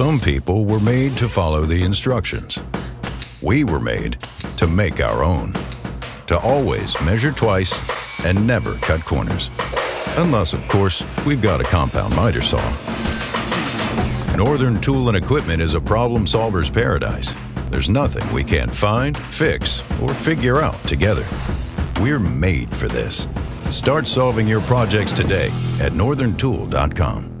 Some people were made to follow the instructions. We were made to make our own. To always measure twice and never cut corners. Unless, of course, we've got a compound miter saw. Northern Tool and Equipment is a problem solver's paradise. There's nothing we can't find, fix, or figure out together. We're made for this. Start solving your projects today at northerntool.com.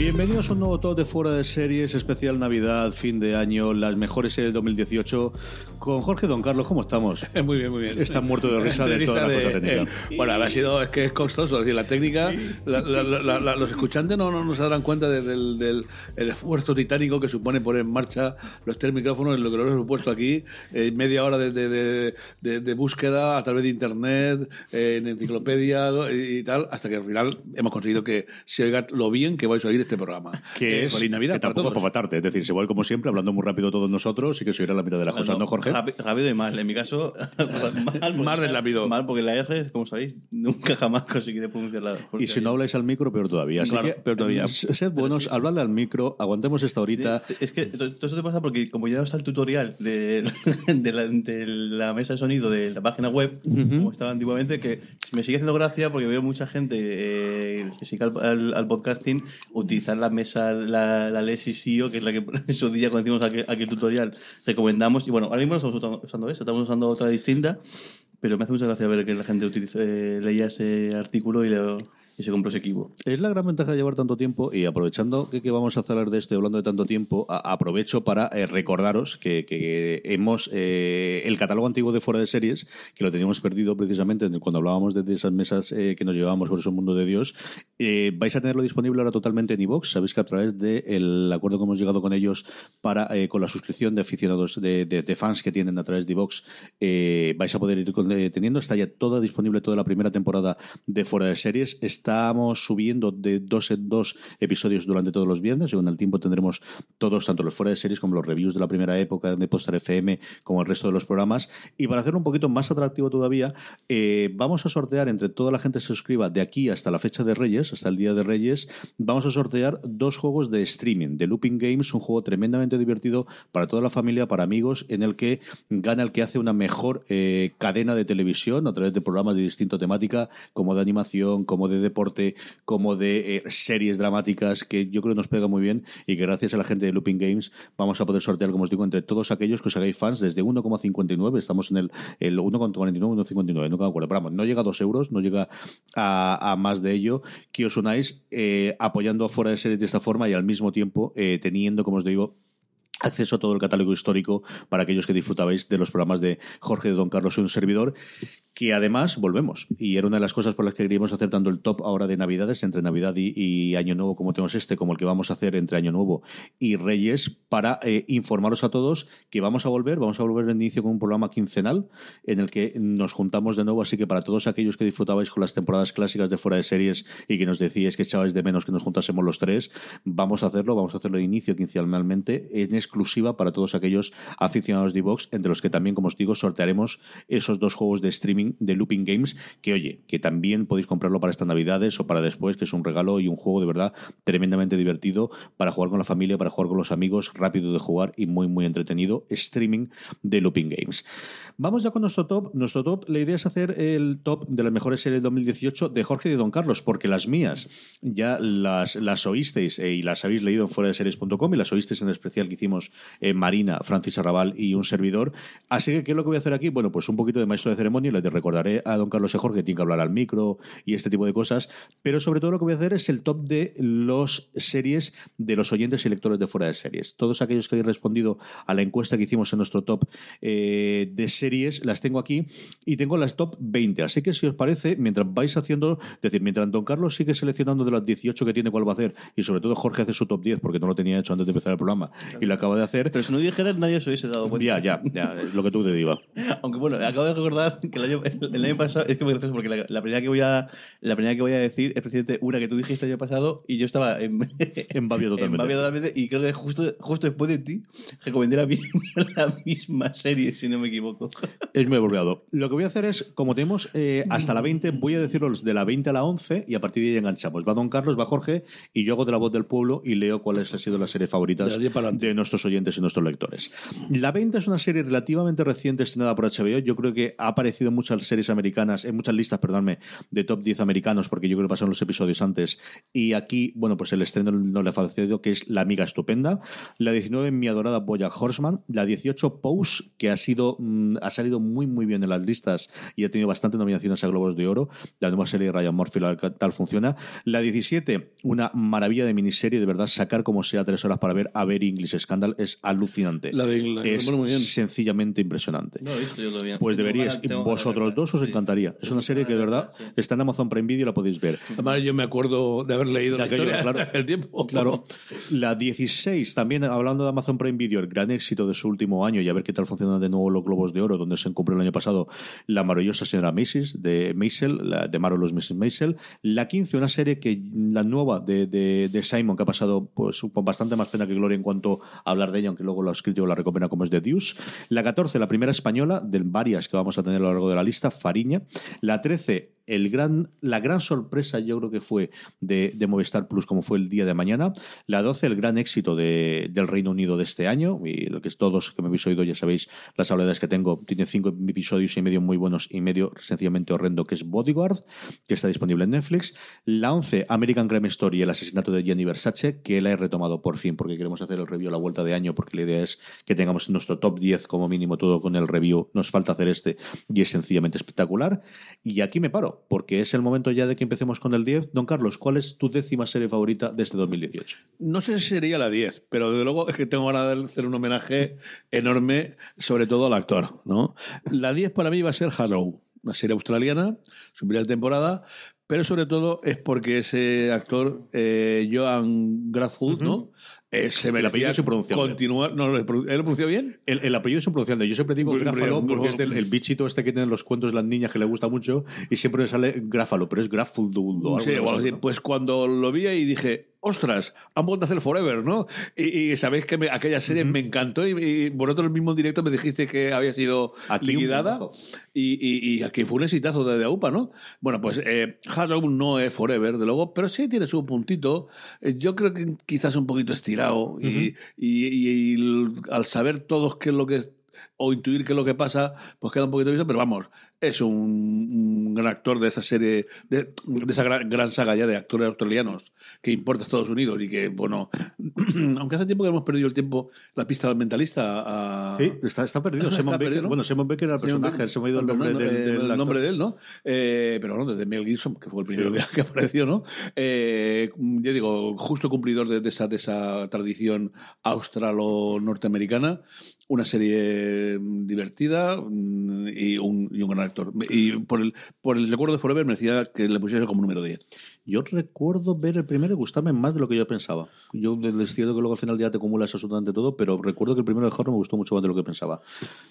Bienvenidos a un nuevo top de fuera de series, especial Navidad, fin de año, las mejores series del 2018. Con Jorge Don Carlos, ¿cómo estamos? Muy bien, muy bien. Está muerto de risa de, toda la cosa técnica. Eh, bueno, ha sido, es que es costoso, es decir, la técnica, la, la, la, los escuchantes no, no, se darán cuenta de, del, del el esfuerzo titánico que supone poner en marcha los tres micrófonos, lo que lo hemos puesto aquí, eh, media hora de, de, de, búsqueda a través de internet, eh, en enciclopedia y, tal, hasta que al final hemos conseguido que se oiga lo bien que vais a oír este programa. Que es feliz Navidad que tampoco para matarte, es decir, se vuelve como siempre, hablando muy rápido todos nosotros y que se oirá la mitad de las cosas, ¿no, Jorge? Rápido y mal, en mi caso, mal, más de rápido. Mal, porque la R, como sabéis, nunca jamás conseguiré pronunciarla. Y si no habláis al micro, peor todavía. Así que, peor todavía. Sed buenos, sí. habladle al micro, aguantemos esta horita. Es que todo esto te pasa porque como ya está el tutorial de, de, la, de, la, mesa de sonido de la página web, uh -huh. como estaba antiguamente, que me sigue haciendo gracia porque veo mucha gente eh, que sigue al, al, al, podcasting utilizar la mesa, la, la Lexi SEO, que es la que en su día cuando hicimos aquel, aquel tutorial recomendamos. Y bueno, ahora mismo estamos usando estamos usando otra distinta, pero me hace mucha gracia ver que la gente utilice, eh, leía ese artículo y lo, y se compró ese equipo. Es la gran ventaja de llevar tanto tiempo y aprovechando que, vamos a hablar de esto hablando de tanto tiempo, aprovecho para eh, recordaros que, hemos eh, el catálogo antiguo de fuera de series, que lo teníamos perdido precisamente cuando hablábamos de, esas mesas eh, que nos llevábamos por ese mundo de Dios, vais a tenerlo disponible ahora totalmente en iVox. Sabéis que a través del de acuerdo que hemos llegado con ellos para con la suscripción de aficionados de, fans que tienen a través de iVox, eh, vais a poder ir teniendo. Está ya toda disponible toda la primera temporada de fuera de series. Estamos subiendo de dos en dos episodios durante todos los viernes con el tiempo tendremos todos, tanto los fuera de series como los reviews de la primera época de Postar FM, como el resto de los programas. Y para hacerlo un poquito más atractivo todavía, eh, vamos a sortear entre toda la gente que se suscriba de aquí hasta la fecha de Reyes, hasta el día de Reyes, vamos a sortear dos juegos de streaming, de Looping Games, un juego tremendamente divertido para toda la familia, para amigos, en el que gana el que hace una mejor eh, cadena de televisión a través de programas de distinta temática, como de animación, como de deporte, como de eh, series dramáticas, que yo creo nos pega muy bien y que gracias a la gente de Looping Games vamos a poder sortear, como os digo, entre todos aquellos que os hagáis fans desde 1,59, estamos en el, el 1,49, 1,59, no me acuerdo, pero vamos, no llega a 2 euros, no llega a, a más de ello, que os unáis eh, apoyando fuera de series de esta forma y al mismo tiempo eh, teniendo, como os digo, acceso a todo el catálogo histórico para aquellos que disfrutabais de los programas de Jorge de Don Carlos y un servidor, que además volvemos. Y era una de las cosas por las que queríamos hacer tanto el top ahora de Navidades, entre Navidad y, Año Nuevo, como tenemos este, como el que vamos a hacer entre Año Nuevo y Reyes, para eh, informaros a todos que vamos a volver, vamos a volver de inicio con un programa quincenal en el que nos juntamos de nuevo. Así que para todos aquellos que disfrutabais con las temporadas clásicas de fuera de series y que nos decíais que echabais de menos que nos juntásemos los tres, vamos a hacerlo, vamos a hacerlo de inicio quincenalmente en exclusiva para todos aquellos aficionados de Vox, entre los que también, como os digo, sortearemos esos dos juegos de streaming de Looping Games, que oye, que también podéis comprarlo para estas navidades o para después, que es un regalo y un juego de verdad tremendamente divertido para jugar con la familia, para jugar con los amigos, rápido de jugar y muy, muy entretenido. Streaming de Looping Games. Vamos ya con nuestro top. Nuestro top, la idea es hacer el top de las mejores series de 2018 de Jorge y de Don Carlos, porque las mías ya las, las oísteis eh, y las habéis leído en fuera de series.com y las oísteis en el especial que hicimos eh, Marina, Francis Arrabal y un servidor. Así que, ¿qué es lo que voy a hacer aquí? Bueno, pues un poquito de maestro de ceremonia, le recordaré a Don Carlos y Jorge que tiene que hablar al micro y este tipo de cosas, pero sobre todo lo que voy a hacer es el top de los series de los oyentes y lectores de fuera de series. Todos aquellos que habéis respondido a la encuesta que hicimos en nuestro top eh, de series las tengo aquí y tengo las top 20. Así que si os parece, mientras vais haciendo, es decir, mientras Don Carlos sigue seleccionando de las 18 que tiene cuál va a hacer, y sobre todo Jorge hace su top 10 porque no lo tenía hecho antes de empezar el programa y lo acaba de hacer. Pero si no dijeras, nadie se hubiese dado cuenta. Ya, ya, ya, es lo que tú te digas. Aunque bueno, acabo de recordar que el año, el año pasado, es que me gracioso porque la, la, primera que voy a, la primera que voy a decir es precisamente una que tú dijiste el año pasado y yo estaba en, en Babio totalmente. En Babio totalmente y creo que justo, justo después de ti recomendé la misma, la misma serie, si no me equivoco. Es muy volviado. Lo que voy a hacer es, como tenemos eh, hasta la 20, voy a decirlo de la 20 a la 11 y a partir de ahí enganchamos. Va Don Carlos, va Jorge y yo hago de la voz del pueblo y leo cuáles han sido las series favoritas de nuestros oyentes y nuestros lectores. La 20 es una serie relativamente reciente estrenada por HBO. Yo creo que ha aparecido en muchas series americanas, en muchas listas, perdónme, de top 10 americanos, porque yo creo que pasaron los episodios antes. Y aquí, bueno, pues el estreno no le ha fallecido, que es La Amiga Estupenda. La 19, Mi Adorada Boya Horseman. La 18, Pose, que ha sido mmm, ha salido muy, muy bien en las listas y ha tenido bastantes nominaciones a Globos de Oro. La nueva serie de Ryan Murphy, tal funciona. La 17, una maravilla de miniserie, de verdad, sacar como sea tres horas para ver a ver English Scandal es alucinante. La de Inglaterra, es bueno, muy bien. sencillamente impresionante. No lo he visto yo todavía. Pues deberíais, vosotros dos os encantaría. Es una serie que de verdad Sí. está en Amazon Prime Video y la podéis ver. Además, yo me acuerdo de haber leído De la aquello, historia claro. el tiempo. Claro. La 16, también hablando de Amazon Prime Video, el gran éxito de su último año y a ver qué tal funcionan de nuevo los Globos de Oro, donde se cumplió el año pasado la maravillosa señora Macy's de Maisel, la de Marvelous Mrs. Maisel. La 15, una serie que la nueva de, de- de Simon, que ha pasado pues con bastante más pena que gloria en cuanto a hablar de ella, aunque luego lo ha escrito la recompensa como es de Deuce. La 14, la primera española, de varias que vamos a tener a lo largo de la lista, Fariña. La 13, el gran, la gran sorpresa yo creo que fue de, Movistar Plus como fue el día de mañana. La 12, el gran éxito de- del Reino Unido de este año. Y lo que es todos que me habéis oído ya sabéis las habilidades que tengo. Tiene cinco episodios y medio muy buenos y medio sencillamente horrendo que es Bodyguard, que está disponible en Netflix. La 11, American Crime Story, el asesinato de Gianni Versace, que la he retomado por fin porque queremos hacer el review a la vuelta de año porque la idea es que tengamos nuestro top 10 como mínimo todo con el review. Nos falta hacer este y es sencillamente espectacular. Y aquí me paro, porque es el momento ya de que empecemos con el 10. Don Carlos, ¿cuál es tu décima serie favorita de este 2018? No sé si sería la 10, pero desde luego es que tengo ganas de hacer un homenaje enorme, sobre todo al actor. ¿no? La 10 para mí va a ser Hello, una serie australiana, su primera temporada, pero sobre todo es porque ese actor, eh, Joan Grathwood, ¿no? Eh, se apellido merecía es impronunciable. continuar. No, ¿Él lo pronunció bien? El, el apellido es impronunciable. Yo siempre digo Gráfalo porque es del, el bichito este que tienen los cuentos de las niñas que le gusta mucho y siempre me sale Gráfalo, pero es Grafuldo. Sí, o algo así. Pues cuando lo vi y dije, ostras, han vuelto a hacer Forever, ¿no? Y, y sabéis que me- aquella serie me encantó y, y vosotros el mismo directo me dijiste que había sido Aquí liquidada y, y, aquí fue un exitazo de, AUPA, ¿no? Bueno, pues eh, no es Forever, de luego, pero sí tiene su puntito. Eh, yo creo que quizás un poquito estirado y, al saber todos qué es lo que o intuir qué es lo que pasa, pues queda un poquito visto, pero vamos, es un, un gran actor de esa serie, de, de esa gran, gran saga ya de actores australianos que importa a Estados Unidos y que, bueno, aunque hace tiempo que hemos perdido el tiempo, la pista del mentalista a... Sí, está, está perdido. Está Simon perdido, ¿no? bueno, Simon era el personaje, se me ha ido el nombre, del, eh, del el actor. nombre de él, ¿no? Eh, pero bueno, desde Mel Gibson, que fue el primero que, que apareció, ¿no? Eh, yo digo, justo cumplidor de, de esa, de esa tradición australo-norteamericana, una serie divertida mm, y un, y un gran actor. Y por el, por el recuerdo de Forever merecía que le pusiese como número 10. Yo recuerdo ver el primero y gustarme más de lo que yo pensaba. Yo es cierto que luego al final ya te acumulas absolutamente todo, pero recuerdo que el primero de Horror me gustó mucho más de lo que pensaba.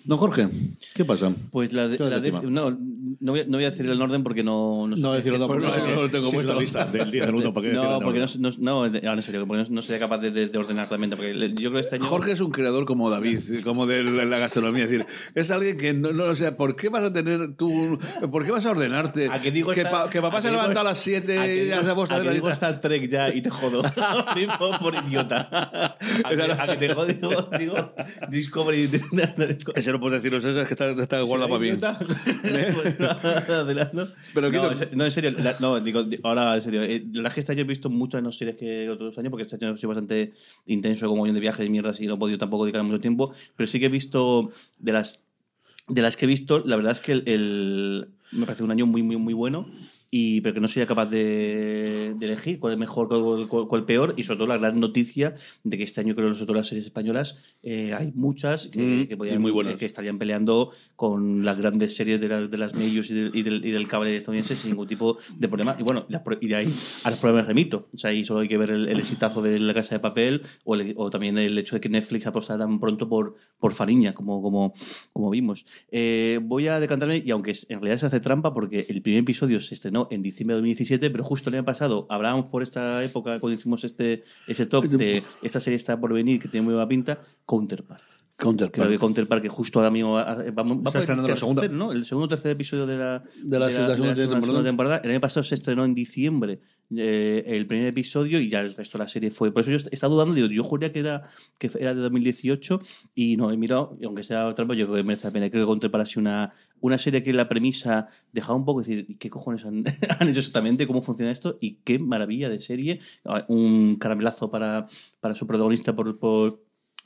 Don Jorge, ¿qué pasa? Pues la, de- ¿Qué es la no, no voy, a, no voy a decir el orden porque no... No. No, decirlo Pues no, porque no lo tengo puesto. lista del 10 al 1 para que No, porque no, orden. no, en serio, porque no, sería capaz de, de- de ordenar claramente. Porque yo creo que este año. Jorge es un creador como David, como de la, la gastronomía. Es decir, es alguien que no, no, o sea, ¿por qué vas a tener tú, por qué vas a ordenarte? ¿A que digo que, esta- pa- que papá a se levanta a las 7 ¿A que y digo- ya ha puesto a que digo Star Trek ya y te jodo mismo por idiota a que, a que te jodo digo, digo Discovery Ese no puedes deciros eso, es que está, está guardado para mí. Adelante. Pero no, no, en serio, la- no, digo, di- ahora en serio, eh, la verdad es que este año he visto muchas menos series que otros años, porque este año he sido bastante intenso como bien de viajes y mierdas y no he podido tampoco dedicar mucho tiempo, pero sí que he visto de las de las que he visto, la verdad es que el, el- me parece un año muy, muy, muy bueno. Y, pero que no sería capaz de, de elegir cuál es mejor, cuál, cuál- cuál peor, y sobre todo la gran noticia de que este año creo que sobre todo las series españolas eh, hay muchas que, Mm, que podían- muy buenas. que estarían peleando con las grandes series de, la- de las medios y del, y, del, y del cable estadounidense sin ningún tipo de problema. Y bueno, y de ahí a los problemas remito. O sea, ahí solo hay que ver el, el exitazo de La Casa de Papel o, el- o también el hecho de que Netflix apostara tan pronto por, por Fariña, como, como, como vimos. Eh, voy a decantarme, y aunque en realidad se hace trampa porque el primer episodio se estrenó en diciembre de 2017, pero justo el año pasado hablábamos por esta época cuando hicimos este, ese top de esta serie está por venir, que tiene muy buena pinta, Counterpart. Counterpart. Creo que Counterpart, que justo ahora mismo va, va- va por el estrenando la tercer, segunda. ¿no? El segundo o tercer episodio de la, De la- de la segunda temporada. temporada. El año pasado se estrenó en diciembre eh, el primer episodio y ya el resto de la serie fue. Por eso yo est- estaba dudando, digo, yo juraría que era, que era de 2018 y no, he mirado, y aunque sea trampa, yo creo que merece la pena. Creo que Counterpart ha sido una, una serie que la premisa dejaba un poco decir, ¿qué cojones han, han hecho exactamente? ¿Cómo funciona esto? Y qué maravilla de serie. Un caramelazo para, para su protagonista por- por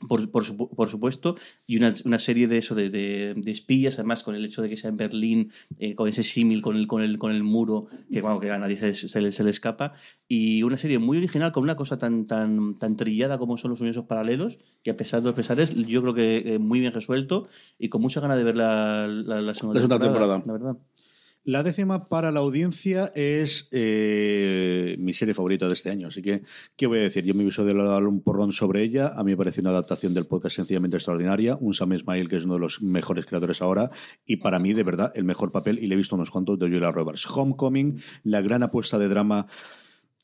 por, por, por supuesto, y una, una serie de eso, de, de- de espías, además con el hecho de que sea en Berlín, eh, con ese símil con el, con, el, con el muro, que, bueno, que a nadie se, se le, se le escapa, y una serie muy original con una cosa tan, tan, tan trillada como son los universos paralelos, y a pesar de los pesares, yo creo que eh, muy bien resuelto, y con mucha ganas de ver la, la, la segunda, La segunda temporada. La verdad. La décima para la audiencia es eh, mi serie favorita de este año. Así que, ¿qué voy a decir? Yo me visto de dar un porrón sobre ella. A mí me parece una adaptación del podcast sencillamente extraordinaria. Un Sam Ismail, que es uno de los mejores creadores ahora. Y para mí, de verdad, el mejor papel, y le he visto unos cuantos de Julia Roberts. Homecoming, la gran apuesta de drama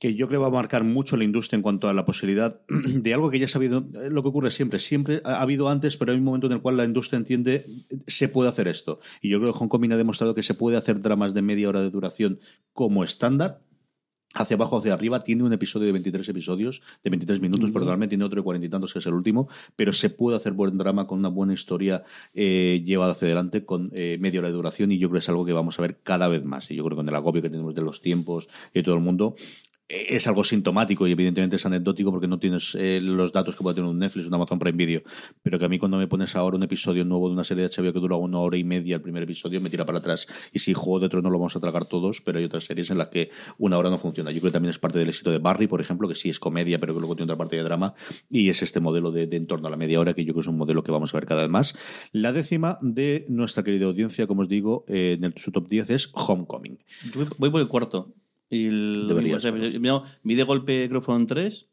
que yo creo va a marcar mucho la industria en cuanto a la posibilidad de algo que ya ha sabido, eh, lo que ocurre siempre, siempre ha ha habido antes, pero hay un momento en el cual la industria entiende eh, se puede hacer esto. Y yo creo que Homecoming ha demostrado que se puede hacer dramas de media hora de duración como estándar. Hacia abajo, hacia arriba, tiene un episodio de 23 episodios, de 23 minutos, perdóname, tiene otro de 40 y tantos, que es el último, pero se puede hacer buen drama con una buena historia eh, llevada hacia adelante con eh, media hora de duración y yo creo que es algo que vamos a ver cada vez más. Y yo creo que con el agobio que tenemos de los tiempos y de todo el mundo, es algo sintomático y evidentemente es anecdótico porque no tienes eh, los datos que puede tener un Netflix, un Amazon Prime Video, pero que a mí cuando me pones ahora un episodio nuevo de una serie de HBO que dura una hora y media el primer episodio me tira para atrás y si Juego de Tronos lo vamos a tragar todos, pero hay otras series en las que una hora no funciona. Yo creo que también es parte del éxito de Barry, por ejemplo, que sí es comedia, pero que luego tiene otra parte de drama y es este modelo de, en torno a la media hora que yo creo que es un modelo que vamos a ver cada vez más. La décima de nuestra querida audiencia, como os digo, eh, en el, su top 10 es Homecoming. Voy por el cuarto. Y el, o sea, yo- no, vi de golpe, creo que fueron tres.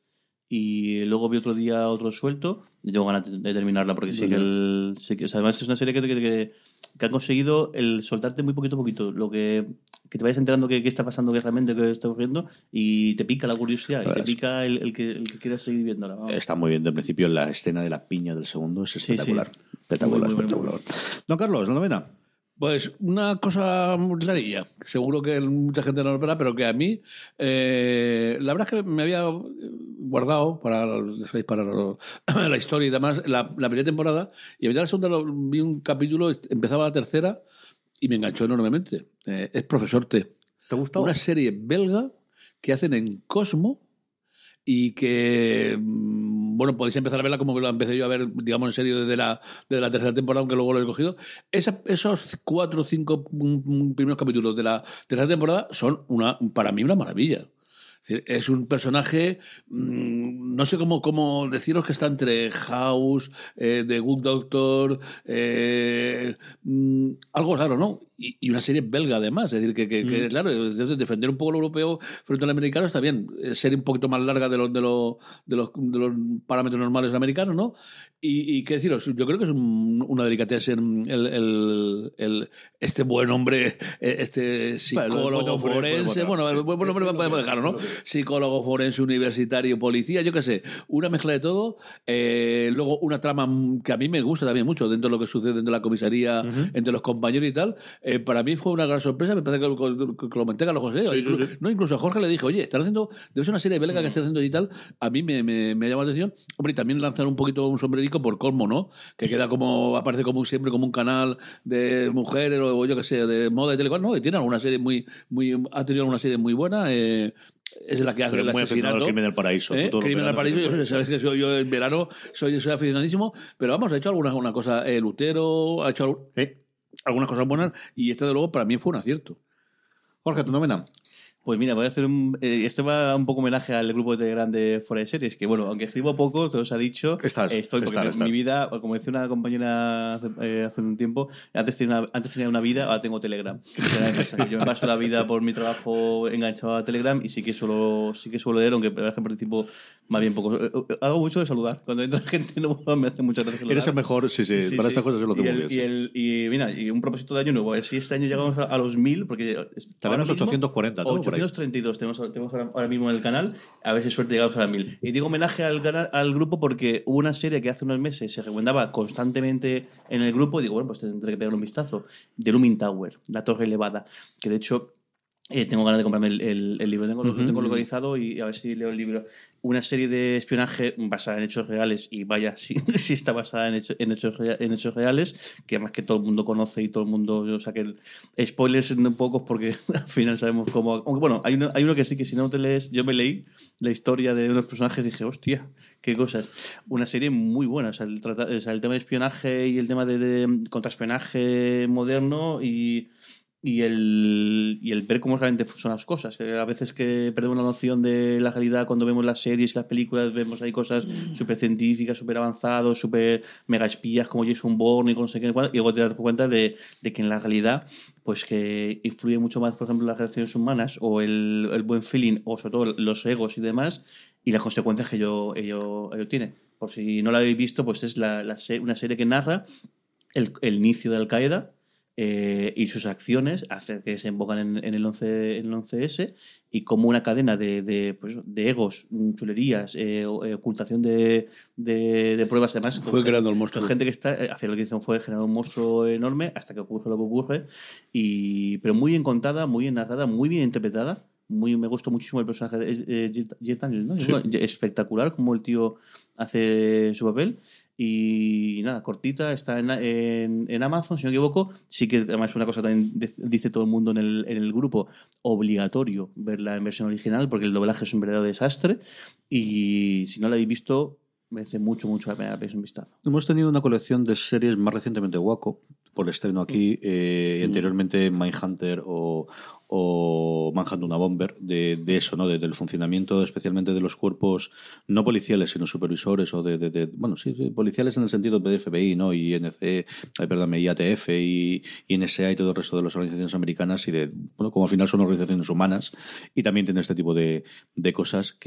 Y luego vi otro día otro suelto. Y tengo ganas de terminarla porque sí que, el, sí que- o sea, además es una serie que, que, que- que ha conseguido el soltarte muy poquito a poquito. Lo que, que te vayas enterando que, qué está pasando, qué realmente qué está ocurriendo. Y te pica la curiosidad. Y te pica el, el que, el que quieras seguir viéndola. vamos. Está muy bien de principio. La escena de la piña del segundo es espectacular. sí. Espectacular, Muy, muy, muy, espectacular. Don Carlos, la novena. Pues una cosa que seguro que mucha gente no lo espera, pero que a mí, eh, la verdad es que me había guardado para, para la historia y demás la, la primera temporada, y a mitad de la segunda lo- vi un capítulo, empezaba la tercera y me enganchó enormemente. Eh, es Profesor T. ¿Te ha gustado? Una serie belga que hacen en Cosmo y que, bueno, podéis empezar a verla como la empecé yo a ver, digamos, en serio desde la, desde la tercera temporada, aunque luego lo he cogido. Esos cuatro o cinco mm, mm, primeros capítulos de la tercera temporada son, una, para mí, una maravilla. Es un personaje, mm, no sé cómo, cómo deciros que está entre House, eh, The Good Doctor, eh, algo raro, ¿no? Y, y una serie belga además, es decir, que, que- que, claro, entonces defender un poco lo europeo frente al americano está bien, Eh, serie un poquito más larga de los, de los, de los, de los parámetros normales americanos, ¿no? Y, y qué deciros, yo creo que es un- una delicatessen el, el- el- este buen hombre, eh, este psicólogo hombre, forense, buen bueno, el buen hombre podemos dejarlo, ¿no? Psicólogo forense universitario, policía, yo qué sé, una mezcla de todo, eh, luego una trama que a mí me gusta también mucho dentro de lo que sucede dentro de la comisaría, entre los compañeros y tal. Eh, para mí fue una gran sorpresa, me parece que, que- que lo comenté a los José. incluso, No, incluso a Jorge le dije, oye, están haciendo, debe ser una serie belga que esté haciendo y tal. A mí me, me, me ha llamado la atención. Hombre, y también lanzar un poquito un sombrerico por colmo, ¿no? Que queda como, aparece como siempre como un canal de mujeres o yo qué sé, de moda y tal y cual, ¿no? Y tiene alguna serie muy, muy, ha tenido alguna serie muy buena. eh, es la que hace el muy asesinato. Crimen del Paraíso, ¿Eh? Crimen del Paraíso, yo, sabes que soy, yo en verano soy, soy aficionadísimo, pero vamos, ha hecho alguna, alguna cosa, eh, Lutero, ha hecho ¿Eh? Algunas cosas buenas y este de luego para mí fue un acierto. Jorge, tu novena. Pues mira, voy a hacer un. eh, esto va un poco homenaje al grupo de Telegram de Fuera de Series, que bueno, aunque escribo poco, todo os ha dicho. Estás, eh, estoy, porque estás, mi- estás. mi vida, como decía una compañera hace, eh, hace un tiempo, antes tenía, una, antes tenía una vida, ahora tengo Telegram. Yo me paso la vida por mi trabajo enganchado a Telegram y sí que suelo, sí que suelo leer, aunque por ejemplo participo más bien poco. Eh, eh, Hago mucho de saludar. Cuando entra gente nueva me hace muchas gracias. Eres el mejor, sí, sí, Sí, para sí. estas cosas se lo y hace el, muy bien. y, el- y mira, y un propósito de año nuevo, si este año llegamos a, a los 1000, porque mismo- 840, ¿no? Por ahí. 832 tenemos, tenemos ahora, mismo en el canal, a ver si suerte llegamos a las 1000. Y digo homenaje al, al grupo porque hubo una serie que hace unos meses se recomendaba constantemente en el grupo, y digo, bueno, pues tendré que pegarle un vistazo, de Lumin Tower, la torre elevada, que de hecho... eh, tengo ganas de comprarme el, el- el libro, tengo, lo Ujú. tengo localizado y a ver si leo el libro. Una serie de espionaje basada en hechos reales, y vaya, si, si está basada en, hecho- en, hechos, en hechos reales, que además que todo el mundo conoce y todo el mundo, o sea que spoilers no pocos porque al final sabemos cómo... Aunque bueno, hay uno, hay uno que sí, que si no te lees, yo me leí la historia de unos personajes y dije, hostia, qué cosas. Una serie muy buena, o sea, el, o sea, el tema de espionaje y el tema de, de contraespionaje moderno y y el, y el ver cómo realmente son las cosas. Eh, A veces que perdemos la noción de la realidad cuando vemos las series y las películas, vemos ahí cosas súper científicas, súper avanzadas, súper mega espías como Jason Bourne y con sé qué, y luego te das cuenta de, de que en la realidad pues que influye mucho más, por ejemplo, las relaciones humanas o el, el buen feeling o sobre todo los egos y demás y las consecuencias que ello, ello, ello tiene. Por si no la habéis visto, pues es la, la una serie que narra el, el inicio de Al Qaeda eh, y sus acciones hace que se embocan en, en el 11, en el 11S y como una cadena de, de, pues, de egos, chulerías, eh, eh, ocultación de, de, pruebas además. Fue creando el monstruo. gente que está, eh, al final lo que hicieron fue generar un monstruo enorme hasta que ocurre lo que ocurre, y, pero muy bien contada, muy bien narrada, muy bien interpretada. Muy, me gustó muchísimo el personaje de es, eh, Jeff Daniels, ¿no? Sí. Bueno, espectacular como el tío hace su papel. Y nada, cortita, está en, en, en Amazon, si no me equivoco. Sí que además una cosa también de- dice todo el mundo en el, en el grupo, obligatorio verla en versión original porque el doblaje es un verdadero desastre. Y si no la habéis visto, merece mucho, mucho la pena que un vistazo. Hemos tenido una colección de series más recientemente Waco, por estreno aquí, eh, y anteriormente Mindhunter o, o Manhunt una Bomber, de, de eso, ¿no? De- del funcionamiento especialmente de los cuerpos no policiales, sino supervisores o de, de- bueno, sí, policiales en el sentido de FBI, ¿no? Y eh, perdón, IATF y, NSA y todo el resto de las organizaciones americanas y de, bueno, como al final son organizaciones humanas y también tiene este tipo de, de cosas que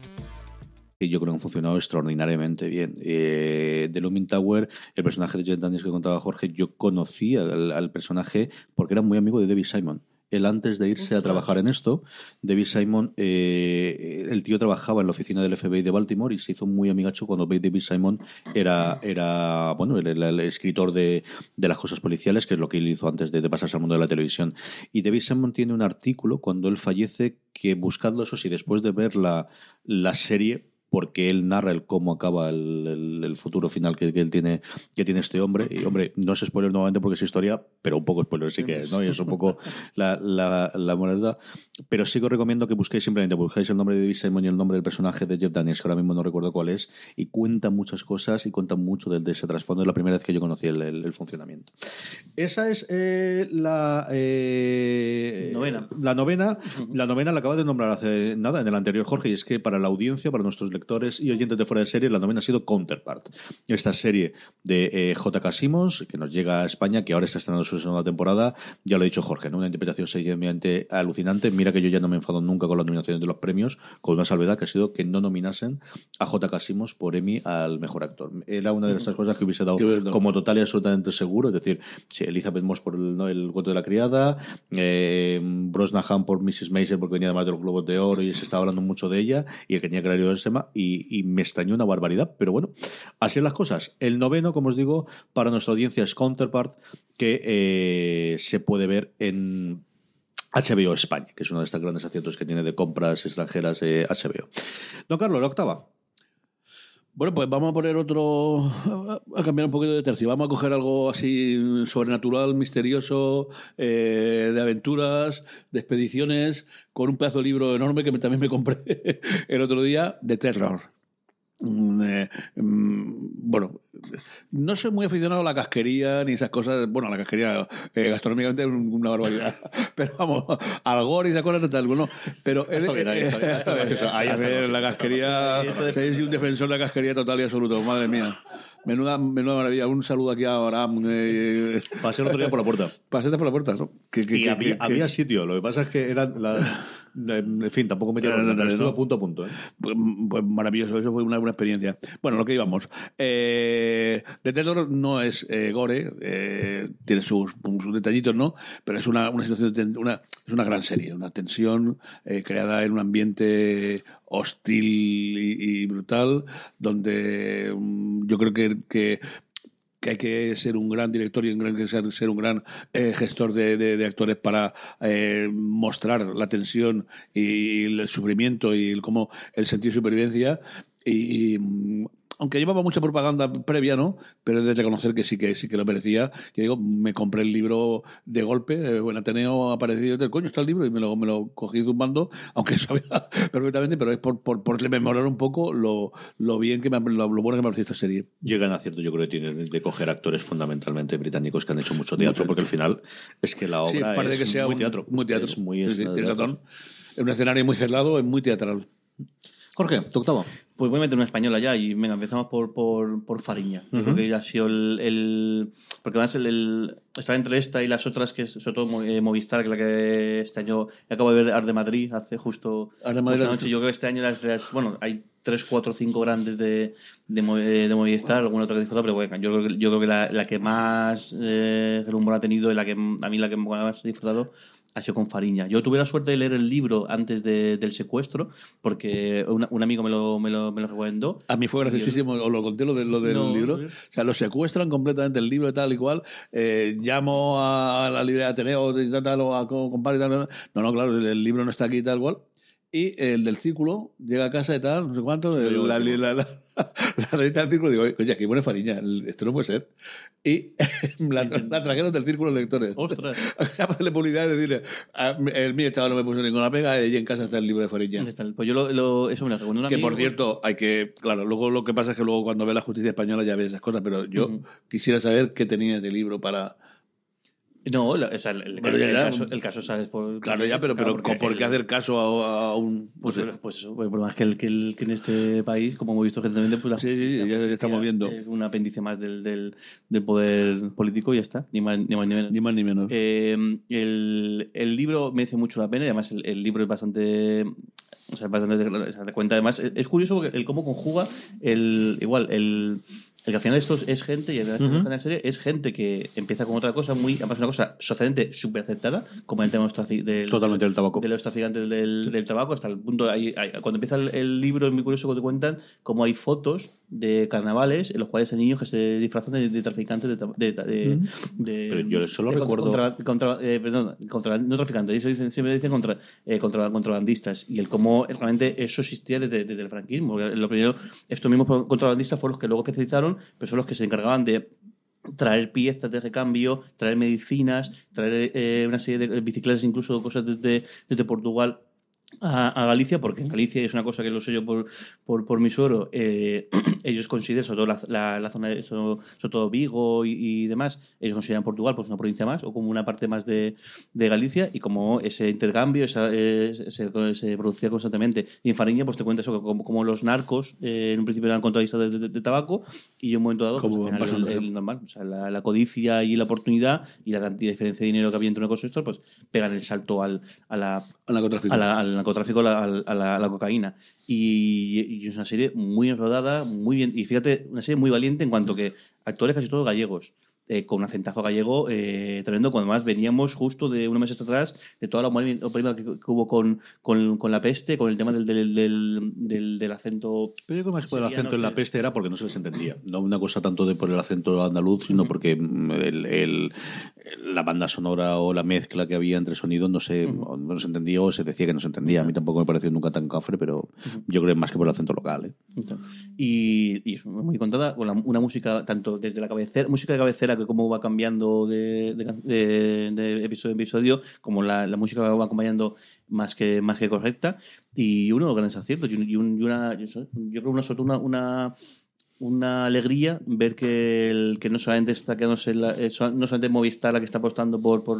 Que yo creo que han funcionado extraordinariamente bien. Eh, de Looming Tower, el personaje de Jet Daniels que contaba Jorge, yo conocía al, al personaje porque era muy amigo de David Simon. Él antes de irse a trabajar en esto, David Simon, eh, el tío trabajaba en la oficina del FBI de Baltimore y se hizo muy amigacho cuando David Simon era, era bueno, el, el- el escritor de, de las cosas policiales, que es lo que él hizo antes de, de pasarse al mundo de la televisión. Y David Simon tiene un artículo cuando él fallece que buscadlo, eso sí, después de ver la, la serie, porque él narra el cómo acaba el, el- el futuro final que, que él tiene, que tiene este hombre. Y, hombre, no es spoiler nuevamente porque es historia, pero un poco spoiler sí que es, ¿no? Y es un poco la, la, la moneda. Pero sí que os recomiendo que busquéis simplemente, buscáis el nombre de David Simon y el nombre del personaje de Jeff Daniels, que ahora mismo no recuerdo cuál es, y cuenta muchas cosas y cuenta mucho de, de ese trasfondo. Es la primera vez que yo conocí el, el- el funcionamiento. Esa es eh, la eh, Novena. La novena, la novena la acaba de nombrar hace nada en el anterior Jorge, y es que para la audiencia, para nuestros lectores y oyentes de fuera de serie, la novena ha sido Counterpart. Esta serie de eh, J.K. Simmons, que nos llega a España, que ahora está estrenando su segunda temporada, ya lo ha dicho Jorge, ¿no? una interpretación sencillamente alucinante. Mira que yo ya no me enfado nunca con las nominaciones de los premios, con una salvedad que ha sido que no nominasen a J.K. Simmons por Emmy al mejor actor. Era una de esas cosas que hubiese dado como total y absolutamente seguro, es decir, sí, Elizabeth Moss por el, ¿no? el cuento de la criada, eh, Brosnahan por Mrs. Maisel porque venía además de los Globos de Oro y se estaba hablando mucho de ella y el que tenía que haber ido ese tema y, me extrañó una barbaridad, pero bueno, así son las cosas. El noveno, como os digo, para nuestra audiencia es Counterpart, que eh, se puede ver en HBO España, que es uno de estos grandes aciertos que tiene de compras extranjeras eh, HBO. Don Carlos, la octava. Bueno, pues vamos a poner otro. a cambiar un poquito de tercio. Vamos a coger algo así sobrenatural, misterioso, eh, de aventuras, de expediciones, con un pedazo de libro enorme que me- también me compré el otro día, de terror. Mm, eh, mm, bueno, no soy muy aficionado a la casquería ni esas cosas. Bueno, a la casquería eh, gastronómicamente es una barbaridad. Pero vamos, al gore y esas cosas no tal. Bueno, pero la casquería. Soy un defensor de la casquería total y absoluto. Madre mía. Menuda, menuda maravilla. Un saludo aquí a Abraham. Eh, Pasé el otro día por la puerta. Pasaste por la puerta, ¿no? Que- que- Y que- había, había sitio, lo que pasa es que eran en fin, tampoco me no, no, no. a punto a punto. ¿eh? Pues, pues maravilloso, eso fue una buena experiencia. Bueno, lo que íbamos. Eh, The Terror no es eh, gore, eh, tiene sus, sus detallitos, ¿no? Pero es una, una situación, de una, es una gran serie, una tensión creada en un ambiente hostil y, y brutal, donde mm, yo creo que, que que hay que ser un gran director y un gran, que ser, ser un gran eh, gestor de, de- actores para eh, mostrar la tensión y, el sufrimiento y el, cómo el sentido de supervivencia. Y, aunque llevaba mucha propaganda previa, ¿no? Pero es de reconocer que sí que sí que lo merecía. Y digo, me compré el libro de golpe, eh, en Ateneo aparecido, del coño está el libro, y me lo, me lo cogí zumbando, aunque sabía perfectamente, pero es por, por, por rememorar un poco lo, lo bien que me, lo, lo bueno que me ha parecido esta serie. Llegan a cierto, yo creo que tienen de coger actores fundamentalmente británicos que han hecho mucho teatro, porque al final es que la Sí, obra parece es que sea muy un- teatro. Muy teatro. Es muy Sí. Es un escenario muy cerrado, es muy teatral. Jorge, tu octavo. Pues voy a meter una española ya y venga, empezamos por, por, por Fariña. Yo creo que ha sido el, el- Porque además el, el- estaba entre esta y las otras, que es sobre todo eh, Movistar, que es la que este año acabo de ver Art de Madrid hace justo Art de Madrid- esta noche. Yo creo que este año las, las- bueno, hay tres, cuatro, cinco grandes de, de, eh, de Movistar, alguna otra disfrutado, pero bueno, yo creo que, yo creo que la, la que más eh, rumor ha tenido y la que a mí la que más he disfrutado ha sido con Fariña. Yo tuve la suerte de leer el libro antes de- del secuestro, porque una- un amigo me lo, me lo, me lo recomendó. A mí fue graciosísimo, os lo conté lo, de, lo del No, libro. no. O sea, lo secuestran completamente el libro y tal y cual. Eh, llamo a la librería de Ateneo y tal, o a co- compadre y tal. No, no, claro, el, el libro no está aquí y tal cual. Y el del círculo llega a casa y tal, no sé cuánto. el- la, la, la, la, revista del círculo, digo, oye, aquí pone Fariña, esto no puede ser. Y la, trajeron del círculo de lectores. Ostras. Hacerle publicidad y decirle, "Ah, el mío chaval no me puso ninguna pega y en casa está el libro de Fariña. ¿Dónde está el- Pues yo lo, lo- eso me lo recomendó un Que amigo. por cierto, hay que. Claro, luego lo que pasa es que luego cuando ve la justicia española ya ve esas cosas, pero yo Ujú. quisiera saber qué tenía de libro para. No, la- o sea, el, el- el caso, el caso, ¿sabes? Por, Claro, ya, pero, pero ¿por qué el- hacer caso a, a un. Pues, sé. pues eso, pues, por más que, el, que, el- que en este país, como hemos visto recientemente, pues la Sí, sí, ya- ya estamos viendo. Es un apéndice más del, del, del poder político y ya está, ni más ni, más, ni menos. Ni más ni menos. Eh, el, el libro merece mucho la pena y además el, el libro es bastante. O sea, bastante o sea, te cuenta además. Es, es curioso porque el cómo conjuga el. Igual, el, El que al final esto es gente, y el de la serie es gente que empieza con otra cosa, muy, además una cosa socialmente súper aceptada, como el tema de los trafi- del, Totalmente del tabaco. de los traficantes del, del tabaco, hasta el punto, ahí- ahí- cuando empieza el, el libro es muy curioso que te cuentan cómo hay fotos de carnavales en los cuales hay niños que se disfrazan de, de traficantes de, de, de- de- Pero yo solo recuerdo- contra- contra- eh, perdón, contra- no traficantes, eso dicen, siempre dicen contra, eh, contra contrabandistas. Y el cómo realmente eso existía desde, desde el franquismo. Lo primero, estos mismos contrabandistas fueron los que luego pero son los que se encargaban de traer piezas de recambio, traer medicinas, traer eh, una serie de bicicletas, incluso cosas desde, desde Portugal a, a Galicia, porque en Galicia es una cosa que lo sé yo por, por, por mi suero, eh, ellos consideran, sobre todo la, la, la zona, de, sobre, sobre todo Vigo y, y, demás, ellos consideran Portugal pues una provincia más o como una parte más de, de Galicia y como ese intercambio esa, eh, se, se, producía constantemente. Y en Fariña pues te cuenta eso, como, como los narcos eh, en un principio eran contratistas de, de, de, tabaco y en un momento dado pues, al final, el, el, normal, o sea, la, la, codicia y la oportunidad y la cantidad de diferencia de dinero que había entre una cosa y otra, pues pegan el salto al, a la. A la, narcotráfico, a la, a la, a la cocaína. Y, y, es una serie muy rodada, muy bien. Y fíjate, una serie muy valiente en cuanto que actores casi todos gallegos. Eh, con un acentazo gallego eh, tremendo, cuando más veníamos justo de unos meses atrás de toda la problema que, que, hubo con, con, con, la peste, con el tema del, del, del, del, del acento. Pero yo creo que más por el acento en la peste era porque no se les entendía. No una cosa tanto de por el acento andaluz, sino porque el, el, la banda sonora o la mezcla que había entre sonidos no se, uh -huh. no se entendía o se decía que no se entendía. A mí tampoco me pareció nunca tan cafre, pero uh -huh. yo creo más que por el acento local. ¿eh? Y, y, es muy contada con la, una música, tanto desde la cabecera, música de cabecera, que cómo va cambiando de, de, de, de episodio en episodio, como la, la, música va acompañando más que, más que correcta. Y uno de los grandes aciertos, y, un, y una, yo, yo creo una, una, una una alegría ver que, el, que no solamente está quedándose la, no solamente Movistar la que está apostando por por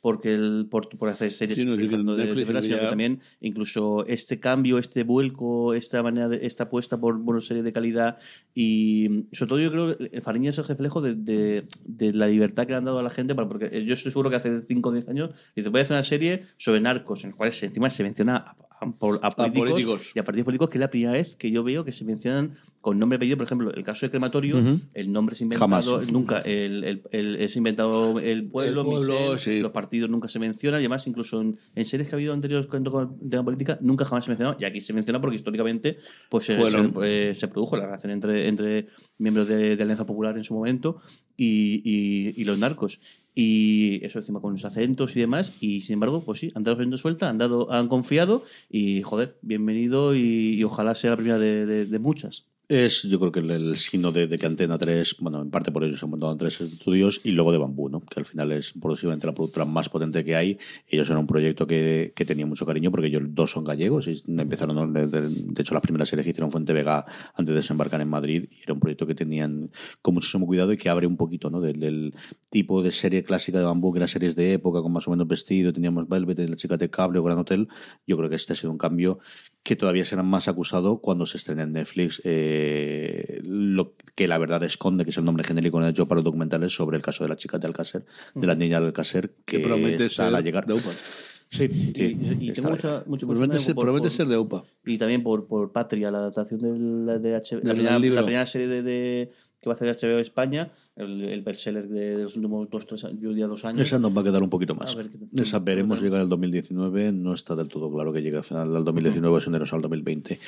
porque el, por, por hacer series sí, no, de, de, sino que también incluso este cambio este vuelco esta manera de, esta apuesta por, por una serie de calidad y sobre todo yo creo que Fariña es el reflejo de, de, de, la libertad que le han dado a la gente para, porque yo estoy seguro que hace 5 o 10 años dice voy a hacer una serie sobre narcos en la cual encima se menciona a, a, a, políticos, a, políticos, y a partidos políticos que es la primera vez que yo veo que se mencionan con nombre y apellido, por ejemplo, el caso de crematorio, uh -huh. el nombre es inventado Jamás. nunca, el, el, el, es inventado el pueblo, pueblo Michel, sí. los partidos nunca se mencionan, y además incluso en, en, series que ha habido anteriores con el tema política, nunca jamás se mencionó, y aquí se menciona porque históricamente pues, se, se, eh, se, produjo la relación entre, entre miembros de, de, Alianza Popular en su momento y, y, y los narcos y eso encima con los acentos y demás y sin embargo pues sí han dado suelta han dado han confiado y joder bienvenido y, ojalá sea la primera de muchas es, yo creo que el, signo de, que Antena 3, bueno, en parte por ellos se han montado tres estudios y luego de Bambú, ¿no? Que al final es posiblemente la productora más potente que hay. Ellos eran un proyecto que, que tenía mucho cariño porque ellos dos son gallegos y empezaron, de, hecho, las primeras series que hicieron fue en Vega antes de desembarcar en Madrid y era un proyecto que tenían con muchísimo cuidado y que abre un poquito, ¿no? Del, del tipo de serie clásica de Bambú, que eran series de época con más o menos vestido, teníamos Velvet, La chica de cable o Gran Hotel. Yo creo que este ha sido un cambio que todavía será más acusado cuando se estrene en Netflix. Eh, lo que la verdad esconde, que es el nombre genérico de hecho para los documentales sobre el caso de la chica de Alcácer, de la niña de Alcácer, que, que promete está ser a llegar. de UPA. Sí, sí, y, y tengo mucha, mucho promete, ser, por, promete por, ser de UPA. Y también por, por Patria, la adaptación de la, de la, primera, la primera serie de, de, que va a hacer HBO España, el, el bestseller de, de los últimos dos, tres, yo diría dos años. Esa nos va a quedar un poquito más. Ver Esa veremos llegar al 2019. No está del todo claro que llegue al final del 2019 o enero al 2020.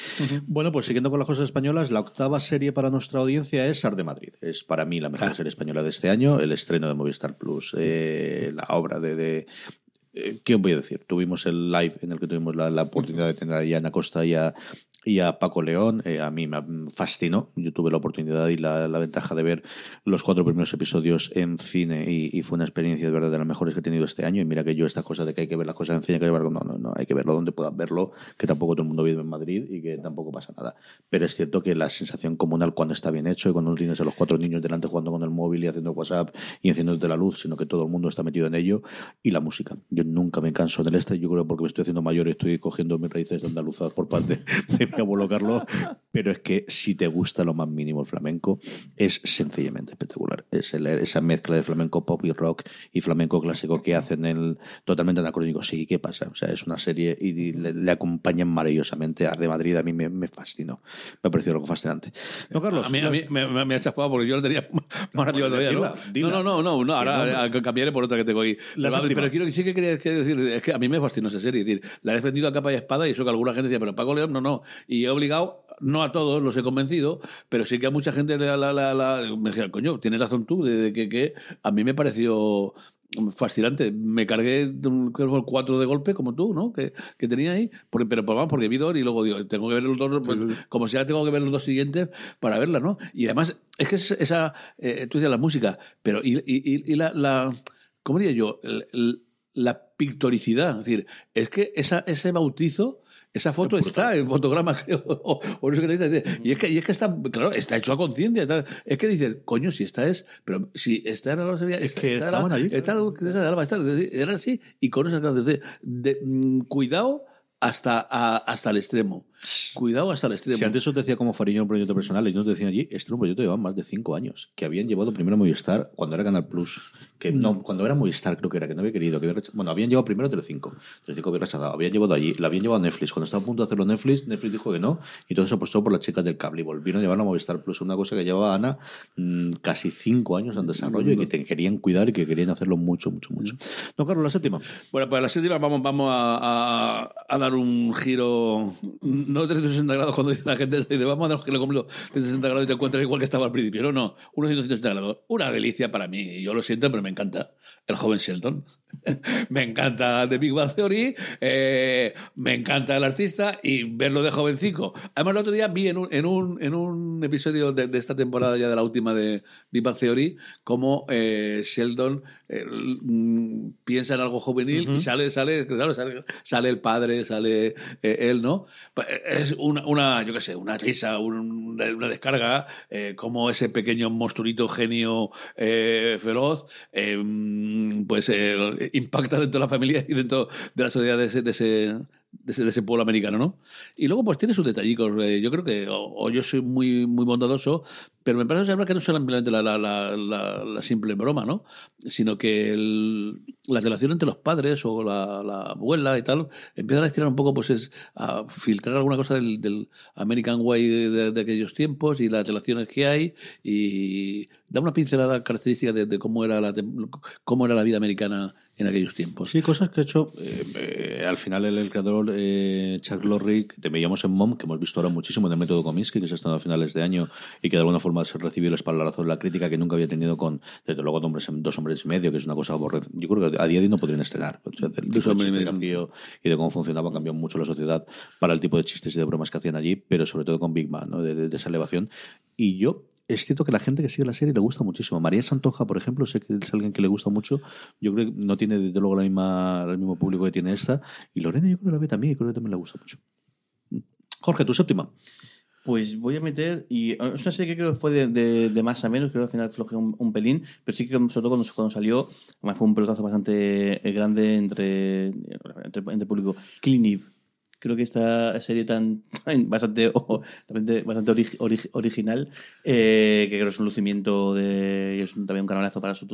Bueno, pues siguiendo con las cosas españolas, la octava serie para nuestra audiencia es Sar de Madrid. Es para mí la mejor Ah. serie española de este año. El estreno de Movistar Plus, eh, la obra de, de eh, ¿Qué os voy a decir? Tuvimos el live en el que tuvimos la, la oportunidad de tener a Ana Costa y a, y a Paco León. Eh, a mí me fascinó. Yo tuve la oportunidad y la, la ventaja de ver los cuatro primeros episodios en cine y, y fue una experiencia de verdad de las mejores que he tenido este año. Y mira que yo esta cosa de que hay que ver las cosas en cine, que hay que verlo, no, no, no, hay que verlo donde puedas verlo, que tampoco todo el mundo vive en Madrid y que tampoco pasa nada. Pero es cierto que la sensación comunal cuando está bien hecho y cuando no tienes a los cuatro niños delante jugando con el móvil y haciendo WhatsApp y encendiéndote la luz, sino que todo el mundo está metido en ello y la música. Yo nunca me canso del este, yo creo porque me estoy haciendo mayor y estoy cogiendo mis raíces andaluzas por parte de abuelo Carlos, pero es que si te gusta lo más mínimo el flamenco, es sencillamente espectacular. Es el- esa mezcla de flamenco pop y rock y flamenco clásico que hacen el totalmente anacrónico. Sí, ¿qué pasa? O sea, es una serie y le, le acompañan maravillosamente. Ar de Madrid a mí me, me fascinó. Me ha parecido algo fascinante. No, Carlos. A mí, a mí me, me, ha chafado porque yo lo tenía más arriba todavía, ¿no? dila. No, no, no, no, no, ahora eh, cambiaré por otra que tengo ahí. La Pero, pero quiero, sí que quería que decir, es que a mí me fascinó esa serie. Es decir, la he defendido a capa y espada y eso que alguna gente decía, pero Paco León, no, no. Y he obligado, no a todos, los he convencido, pero sí que a mucha gente la, la, la- la- me decía, coño, tienes razón tú, de, de que, que a mí me pareció fascinante. Me cargué cuatro de golpe, como tú, ¿no? Que, que tenía ahí. Porque, pero pues, vamos, porque vi dos y luego digo, tengo que ver los dos, pues, como sea, tengo que ver los dos siguientes para verla, ¿no? Y además, es que es- esa, eh, tú decías la música, pero y, y, y- y la, la, ¿cómo diría yo? El- el- la pictoricidad, es decir, es que esa, ese bautizo, esa foto está en fotograma, creo, o, o no sé qué te dice. Y es que, y es que está, claro, está hecho a conciencia. Es que dices, coño, si esta es, pero si esta era la esta, que esta era- estaban allí, esta era la Duquesa de Alba, esta era así, y con esas gracias de, de, mm, cuidado hasta, a- hasta el extremo. Cuidado hasta el extremo. Si antes os decía como Fariño un proyecto personal y no te decían allí, este era un proyecto que llevaba más de cinco años, que habían llevado primero a Movistar cuando era Canal Plus, que no, cuando era Movistar creo que era, que no había querido, que había recha- bueno, habían llevado primero Telecinco, Telecinco había rechazado, habían llevado allí, la habían llevado a Netflix, cuando estaba a punto de hacerlo Netflix, Netflix dijo que no, y eso apostó por las chicas del cable y volvieron a llevarlo a Movistar Plus, una cosa que llevaba Ana mm, casi cinco años en desarrollo y que te querían cuidar y que querían hacerlo mucho, mucho, mucho. No, Carlos, la séptima. Bueno, pues a la séptima vamos, vamos a, a- a dar un giro, no de 360 grados cuando dice la gente, dice, vamos a giro completo de 360 grados y te encuentras igual que estaba al principio. No, no, unos 160 grados. Una delicia para mí, yo lo siento, pero me encanta. El joven Sheldon. me encanta The Big Bang Theory, eh, me encanta el artista y verlo de jovencico. Además, el otro día vi en un, en un, en un episodio de, de esta temporada, ya de la última de Big Bang Theory, cómo eh, Sheldon eh, mm, piensa en algo juvenil y sale, sale, claro, sale, sale el padre, sale eh, él, ¿no? Pa- Es una, una yo qué sé, una risa, un- una descarga, como ese pequeño monstruito genio feroz, mm, pues eh, impacta dentro de la familia y dentro de la sociedad de ese, de ese, de ese, de ese pueblo americano, ¿no? Y luego, pues tiene sus detallicos. eh, yo creo que, o, o yo soy muy, muy bondadoso, pero me parece que no es solamente la, la, la, la- simple broma, ¿no? Sino que el- la relación entre los padres o la, la abuela y tal empiezan a estirar un poco, pues es a filtrar alguna cosa del, del American Way de, de aquellos tiempos y las relaciones que hay y da una pincelada característica de, de cómo, era la, cómo era la vida americana en aquellos tiempos. Sí, cosas que ha hecho. eh, eh, al final, el, el creador eh, Chuck Lorre, que te veíamos en MOM, que hemos visto ahora muchísimo en el método Kominsky, que se ha estado a finales de año y que de alguna forma se recibió el espaldarazo de la crítica que nunca había tenido con, desde luego, hombres, dos hombres y medio, que es una cosa aborrecida. Yo creo que a día de hoy no podrían estrenar. O sea, del tipo de chiste que y de cómo funcionaba cambió mucho la sociedad para el tipo de chistes y de bromas que hacían allí, pero sobre todo con Big Man, ¿no? de, de- de esa elevación. Y yo es cierto que la gente que sigue la serie le gusta muchísimo. María Santoja, por ejemplo, sé que es alguien que le gusta mucho. Yo creo que no tiene desde luego la misma, el mismo público que tiene esta. Y Lorena yo creo que la ve también y creo que también le gusta mucho. Jorge, tu séptima. Pues voy a meter, y eh, es una serie que creo que fue de, más a menos, creo que al final flojeó un, pelín, pero sí que sobre todo cuando, cuando salió, fue un pelotazo bastante eh, grande entre, entre, público. Clean. Creo que esta serie tan, tan bastante, o- bastante, bastante ori- ori- original, eh, que creo es un lucimiento de, y es un- también un canalazo para sus,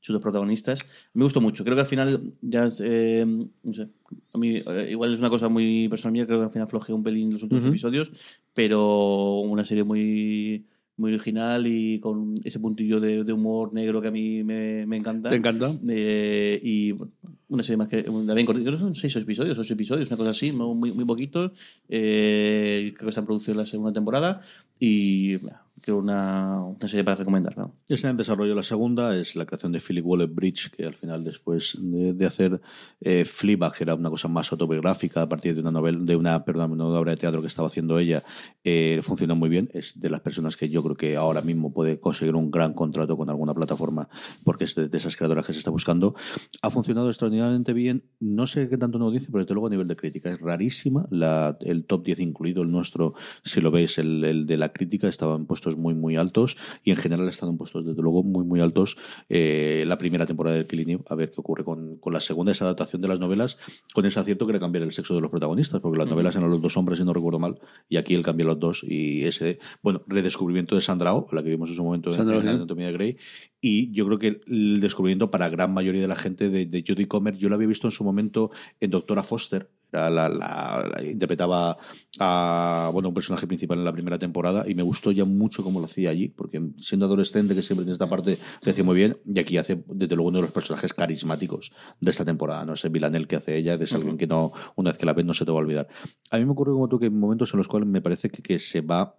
sus dos protagonistas. Me gustó mucho. Creo que al final ya eh, no sé, a mí eh, igual es una cosa muy personal mía, creo que al final flojeó un pelín los últimos Ujú. episodios, pero una serie muy muy original y con ese puntillo de, de humor negro que a mí me, me encanta. ¿Te encanta? Eh, y bueno, una serie más que cortita, creo que son seis episodios, ocho episodios, una cosa así, muy, muy poquitos. Eh, creo que está en producción la segunda temporada y bueno, creo una, una serie para recomendar. ¿no? Está en desarrollo la segunda, es la creación de Philip Waller Bridge, que al final, después de, de hacer eh, Fleabag, que era una cosa más autobiográfica a partir de una novela, de una, perdón, una obra de teatro que estaba haciendo ella, eh, muy bien. Es de las personas que yo creo que ahora mismo puede conseguir un gran contrato con alguna plataforma, porque es de, de esas creadoras que se está buscando. Ha funcionado extraordinariamente bien. No sé qué tanto nos dice, pero desde luego a nivel de crítica es rarísima. La, el top 10, incluido el nuestro, si lo veis, el, el de la crítica, estaban puestos puestos muy, muy altos y en general están en puestos, desde luego, muy, muy altos eh, la primera temporada del Killing Eve, a ver qué ocurre con, con la segunda, esa adaptación de las novelas, con ese acierto que era cambiar el sexo de los protagonistas, porque las novelas eran los dos hombres, si no recuerdo mal, y aquí él cambia los dos y ese, bueno, redescubrimiento de Sandra Oh, la que vimos en su momento Sandra Oh, en, en sí. Anatomía de Grey, y yo creo que el descubrimiento para gran mayoría de la gente de, de Jodie Comer, yo la había visto en su momento en Doctora Foster, era la, la- la- interpretaba a bueno un personaje principal en la primera temporada y me gustó ya mucho cómo lo hacía allí, porque siendo adolescente que siempre tiene esta parte lo hacía muy bien y aquí hace desde luego uno de los personajes carismáticos de esta temporada, no ese Villanel que hace ella, es alguien que no una vez que la ves no se te va a olvidar. A mí me ocurre como tú que hay momentos en los cuales me parece que, que se va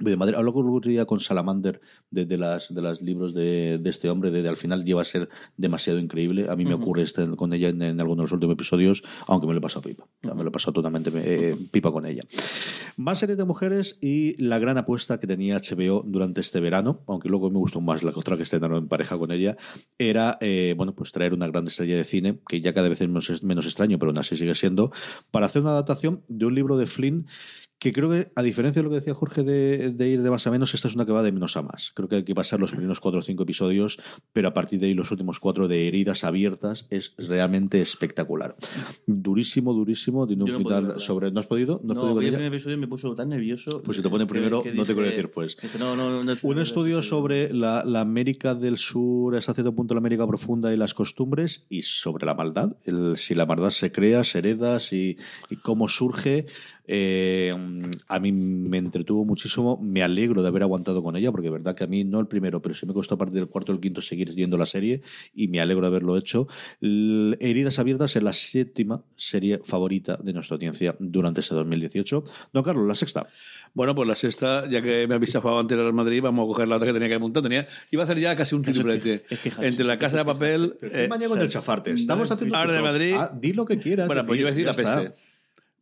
de madre, hablo con Salamander de, de las de los libros de, de este hombre, de, de al final lleva a ser demasiado increíble. A mí me ocurre este, con ella en, en algunos de los últimos episodios, aunque me lo he pasado pipa. Me lo he pasado totalmente eh, pipa con ella. Más series de mujeres y la gran apuesta que tenía HBO durante este verano, aunque luego me gustó más la otra que estrenaron en pareja con ella, era eh, bueno pues traer una gran estrella de cine, que ya cada vez es menos, menos extraño, pero aún así sigue siendo, para hacer una adaptación de un libro de Flynn que creo que, a diferencia de lo que decía Jorge de, de ir de más a menos, esta es una que va de menos a más. Creo que hay que pasar los primeros cuatro o cinco episodios, pero a partir de ahí los últimos cuatro de heridas abiertas es realmente espectacular. Durísimo, durísimo. Tiene un no final podido sobre. ¿No has podido? ¿No has No, podido vi con el primer episodio me puso tan nervioso. Pues si te pone primero, que no te quiero decir, pues. dije, no, no, no, Un estudio sobre la, la América del Sur, hasta cierto punto la América profunda y las costumbres, y sobre la maldad, el- si la maldad se crea, se hereda, si, y cómo surge. Eh, a mí me entretuvo muchísimo, me alegro de haber aguantado con ella, porque es verdad que a mí no el primero, pero sí me costó a partir del cuarto o el quinto seguir viendo la serie, y me alegro de haberlo hecho. Heridas Abiertas es la séptima serie favorita de nuestra audiencia durante ese 2018. Don Carlos, la sexta. Bueno, pues la sexta, ya que me habéis jugado antes al Madrid, vamos a coger la otra que tenía que apuntar. Tenía, iba a hacer ya casi un triplete. es. Entre la casa de papel. eh, mañana con el chafarte. Estamos haciendo. Ahora de Madrid. Ah, di lo que quieras. Bueno, pues yo iba a decir la está.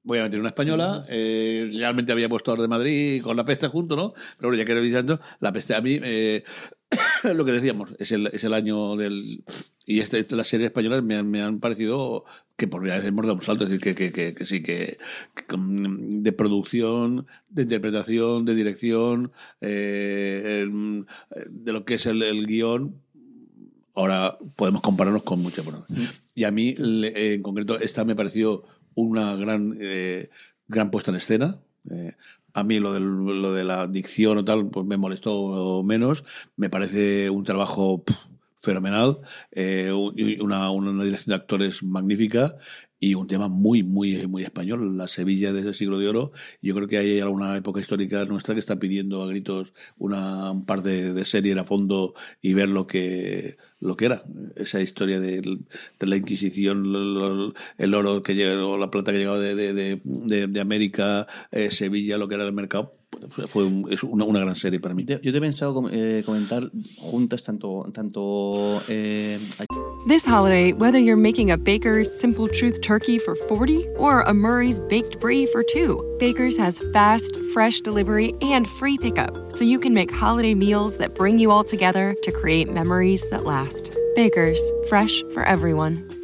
Voy a meter una española. eh, realmente había puesto Ahora de Madrid con la peste junto, ¿no? Pero bueno, ya que lo diciendo, la peste a mí, eh, lo que decíamos, es el, es el año del. Y este, las series españolas me han, me han parecido que por primera vez hemos dado un salto. Es decir, que, que, que, que sí, que, de producción, de interpretación, de dirección, eh, el- de lo que es el, el guion, ahora podemos compararnos con muchas. bueno. Y a mí, en concreto, esta me pareció una gran, eh, gran puesta en escena. Eh, a mí lo, del- lo de la dicción o tal, pues me molestó menos. Me parece un trabajo pf, fenomenal, eh, una, una dirección de actores magnífica y un tema muy, muy, muy español, la Sevilla de ese siglo de oro. Yo creo que hay alguna época histórica nuestra que está pidiendo a gritos una, un par de, de series a fondo y ver lo que, lo que era esa historia de, la Inquisición, el oro que llega, o la plata que llegaba de- de América, eh, Sevilla, lo que era el mercado. Fue- Fue un- es una, una gran serie para mí. Yo te he pensado com- eh, comentar juntas tanto. tanto eh, This holiday, whether you're making a Baker's Simple Truth turkey for 40 or a Murray's Baked Brie for two, Baker's has fast, fresh delivery and free pickup, so you can make holiday meals that bring you all together to create memories that last. Baker's, fresh for everyone.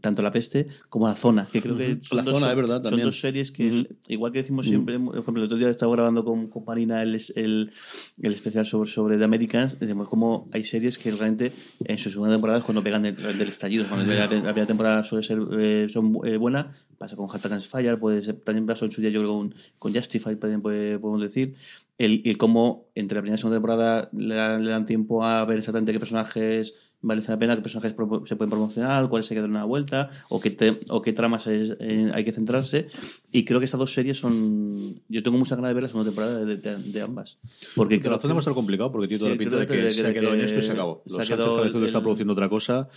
Tanto La Peste como La Zona, que creo que son, La dos, Zona, es verdad, son dos series que, igual que decimos siempre, por ejemplo, el otro día estaba grabando con, con Marina el, el, el especial sobre, sobre The Americans, decimos como hay series que realmente en su segunda temporada es cuando pegan del, del estallido, cuando la, la primera temporada suele ser eh, son, eh, buena, pasa con Hashtag Fire, puede ser, también pasó en su día yo creo con, con Justify, también podemos decir, el, el cómo entre la primera y segunda temporada le, le dan tiempo a ver exactamente qué personajes merece la pena, qué personajes se pueden promocionar, cuáles se quedan en una vuelta, o qué, te- o qué tramas es- eh, hay que centrarse. Y creo que estas dos series son. Yo tengo mucha ganas de ver la segunda temporada de, de- de ambas. Porque Que la zona que- va a estar complicado porque tiene toda Sí, la pinta de que, que- se ha quedado en que esto y se acabó. se Los ha Sánchez Cabezudo está el- produciendo otra cosa.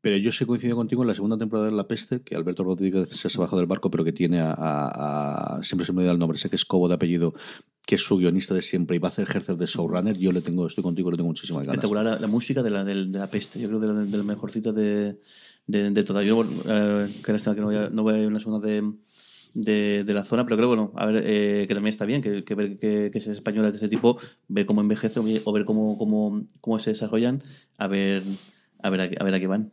Pero yo sí coincido contigo en la segunda temporada de La Peste, que Alberto Rodríguez se ha bajado del barco, pero que tiene a, a- a- Siempre se me olvida el nombre, sé que es Cobo de apellido, que es su guionista de siempre y va a hacer ejercer de showrunner. Yo le tengo, estoy contigo, le tengo muchísimas ganas. espectacular la, música de la, del- de la peste. Yo creo de la, de la mejorcita de, de, de todas. Yo, eh, que no voy a, no voy a ir a una segunda de, de, de la zona, pero creo bueno, a ver, eh, que también está bien, que, que ver que, que es española de ese tipo, ver cómo envejece o ver cómo, cómo, cómo se desarrollan, a ver, a ver, a ver a qué van.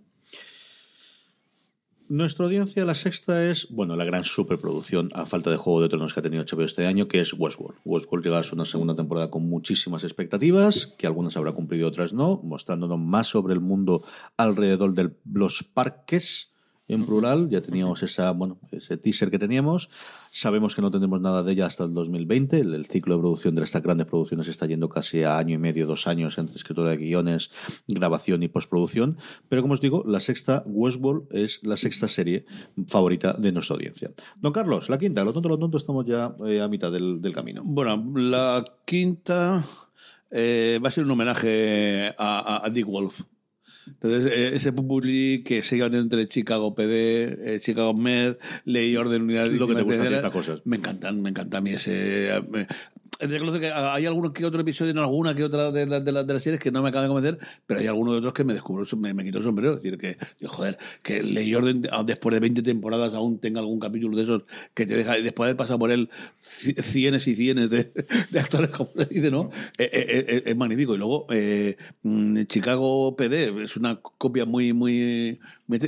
Nuestra audiencia, la sexta, es, bueno, la gran superproducción a falta de Juego de Tronos que ha tenido HBO este año, que es Westworld. Westworld llega a su segunda temporada con muchísimas expectativas, que algunas habrá cumplido, otras no, mostrándonos más sobre el mundo alrededor de los parques, en plural. Ya teníamos esa, bueno, ese teaser que teníamos. Sabemos que no tendremos nada de ella hasta el 2020. El, el ciclo de producción de estas grandes producciones está yendo casi a año y medio, dos años entre escritura de guiones, grabación y postproducción. Pero como os digo, la sexta, Westworld, es la sexta serie favorita de nuestra audiencia. Don Carlos, la quinta, lo tonto, lo tonto, estamos ya eh, a mitad del, camino. Bueno, la quinta eh, va a ser un homenaje a, a- a Dick Wolf. Entonces, eh, ese popurrí que se iba entre Chicago PD, eh, Chicago Med, Ley Orden Unidad Lo que te Víctimas gusta a ti Penitenciarias, estas cosas. Me encantan, me encanta a mí ese... eh, me- que hay algunos que otro episodio en alguna que otra de, la- de, la- de las series que no me acaban de convencer, pero hay algunos de otros que me descubro, me, me quito el sombrero. Es decir, que, joder, que Ley Orden ah, después de 20 temporadas aún tenga algún capítulo de esos que te deja, después de haber pasado por él ci- cienes y cienes de, de actores, como se dice, ¿no? Eh, eh, eh, es magnífico. Y luego, eh, mm, Chicago PD es una copia muy, muy,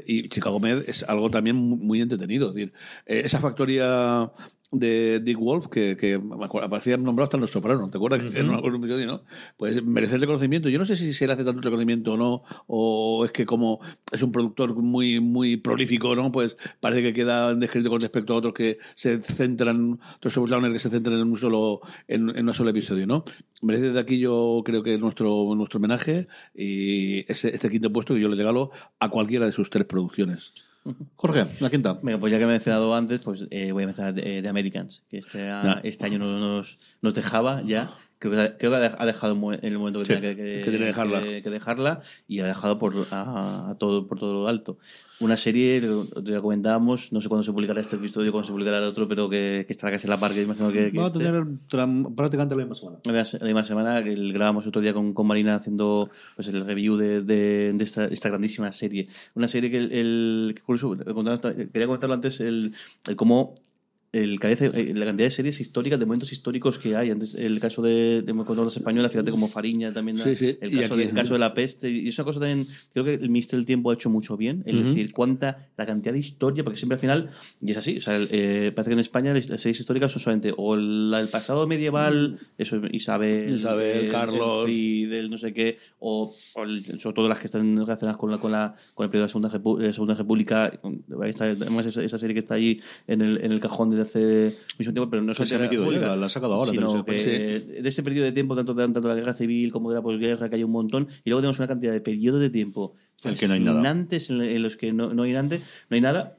Y Chicago Med es algo también muy, entretenido. Es decir, esa factoría de Dick Wolf, que, que aparecía nombrado hasta en Los Sopranos, ¿te acuerdas? Que en un episodio, ¿no? Pues merece el reconocimiento. Yo no sé si se le hace tanto reconocimiento o no, o es que como es un productor muy, muy prolífico, ¿no? Pues parece que queda descrito con respecto a otros que se centran, otros que se centran en un solo, en, en un solo episodio, ¿no? Merece desde aquí yo creo que nuestro, nuestro homenaje y ese, este quinto puesto que yo le regalo a cualquiera de sus tres producciones. Jorge, la quinta. Venga, pues ya que me he mencionado antes, pues eh, voy a mencionar The, The Americans, que este, Ya. este año nos, nos dejaba ya. Creo que, creo que ha dejado en en el momento que Sí, tenía que, que- dejarla. que- dejarla y ha dejado por, a, a todo, por todo lo alto. Una serie, te la comentábamos, no sé cuándo se publicará este episodio, cuándo se publicará el otro, pero que, estará casi a la par, que imagino que, que Va a este. tener tram- prácticamente la misma semana. La misma- semana que grabamos otro día con, con Marina haciendo pues, el review de, de- de esta, esta grandísima serie. Una serie que el, el- curioso, quería comentarlo antes, el, el cómo el, eh, la cantidad de series históricas, de momentos históricos que hay. Antes el caso de, de cuando los españoles, fíjate como Fariña también, Sí, sí. el, Y caso aquí- de, el caso de la peste. Y es una cosa también, creo que el Ministerio del Tiempo ha hecho mucho bien, es Ujú. decir, cuánta, la cantidad de historia, porque siempre al final, y es así, o sea, el- eh, parece que en España las series históricas son solamente o la- el pasado medieval, eso Isabel, Isabel, el- Carlos. el Cid, el no sé qué, o, o sobre todo las que están relacionadas con la, con la con el periodo de la Segunda, Repu- de Segunda República. Ahí está, además, esa, esa serie que está ahí en el, en el cajón desde hace mucho tiempo, pero no se ha metido la ha sacado ahora, Sino que de ese periodo de tiempo, tanto de, tanto de la guerra civil como de la posguerra, que hay un montón, y luego tenemos una cantidad de periodos de tiempo El que no hay nada. en, los que no, no hay nada, no hay nada.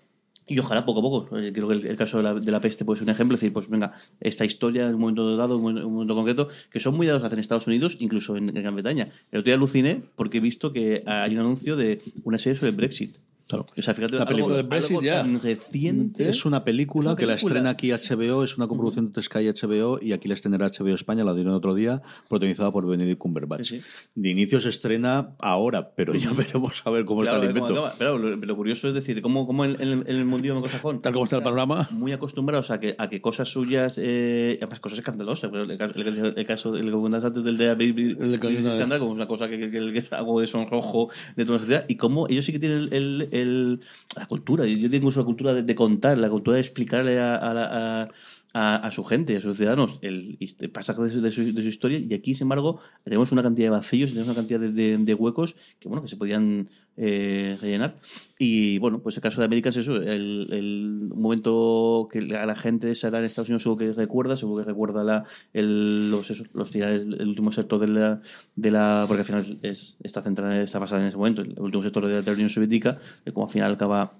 Y ojalá poco a poco. Eh, Creo que el, el caso de la, de la peste puede ser un ejemplo. Es decir, pues venga, esta historia en un momento dado, en un momento, un momento concreto, que son muy dados a hacer en Estados Unidos, incluso en, en Gran Bretaña. El otro día aluciné porque he visto que hay un anuncio de una serie sobre el Brexit. Claro. O sea, fíjate, La algo, película del Brexit ya. tan reciente. Es una película Es una que la estrena aquí HBO, es una coproducción entre Sky y HBO y aquí la estrenará HBO España, la dieron otro día, protagonizada por Benedict Cumberbatch. Sí, sí. De inicio se estrena ahora, pero ya veremos a ver cómo Claro, está el invento. acaba. Pero lo, lo curioso es decir, cómo, cómo en, en- en el mundillo anglosajón. Tal como está el panorama. Muy acostumbrados a que, a que cosas suyas, eh, además cosas escandalosas. pero El, caso- el, el caso del que antes del de Baby de Scandal, como una cosa que, que, que- que es algo de sonrojo de toda la sociedad. Y cómo ellos sí que tienen el, el- la cultura. Yo tengo la cultura de, contar, la cultura de explicarle a, a a- a, a su gente, a sus ciudadanos, el este pasaje de su, de su- de su historia. Y aquí, sin embargo, tenemos una cantidad de vacíos, tenemos una cantidad de, de- de huecos que, bueno, que se podían eh, rellenar. Y bueno, pues el caso de América es eso, el, el momento que la, la gente de esa edad en Estados Unidos seguro que recuerda, seguro que recuerda la, el, los, los finales, el último sector de la, de la porque al final es, está centrada, está basada en ese momento, el último sector de la Unión Soviética, que como al final acaba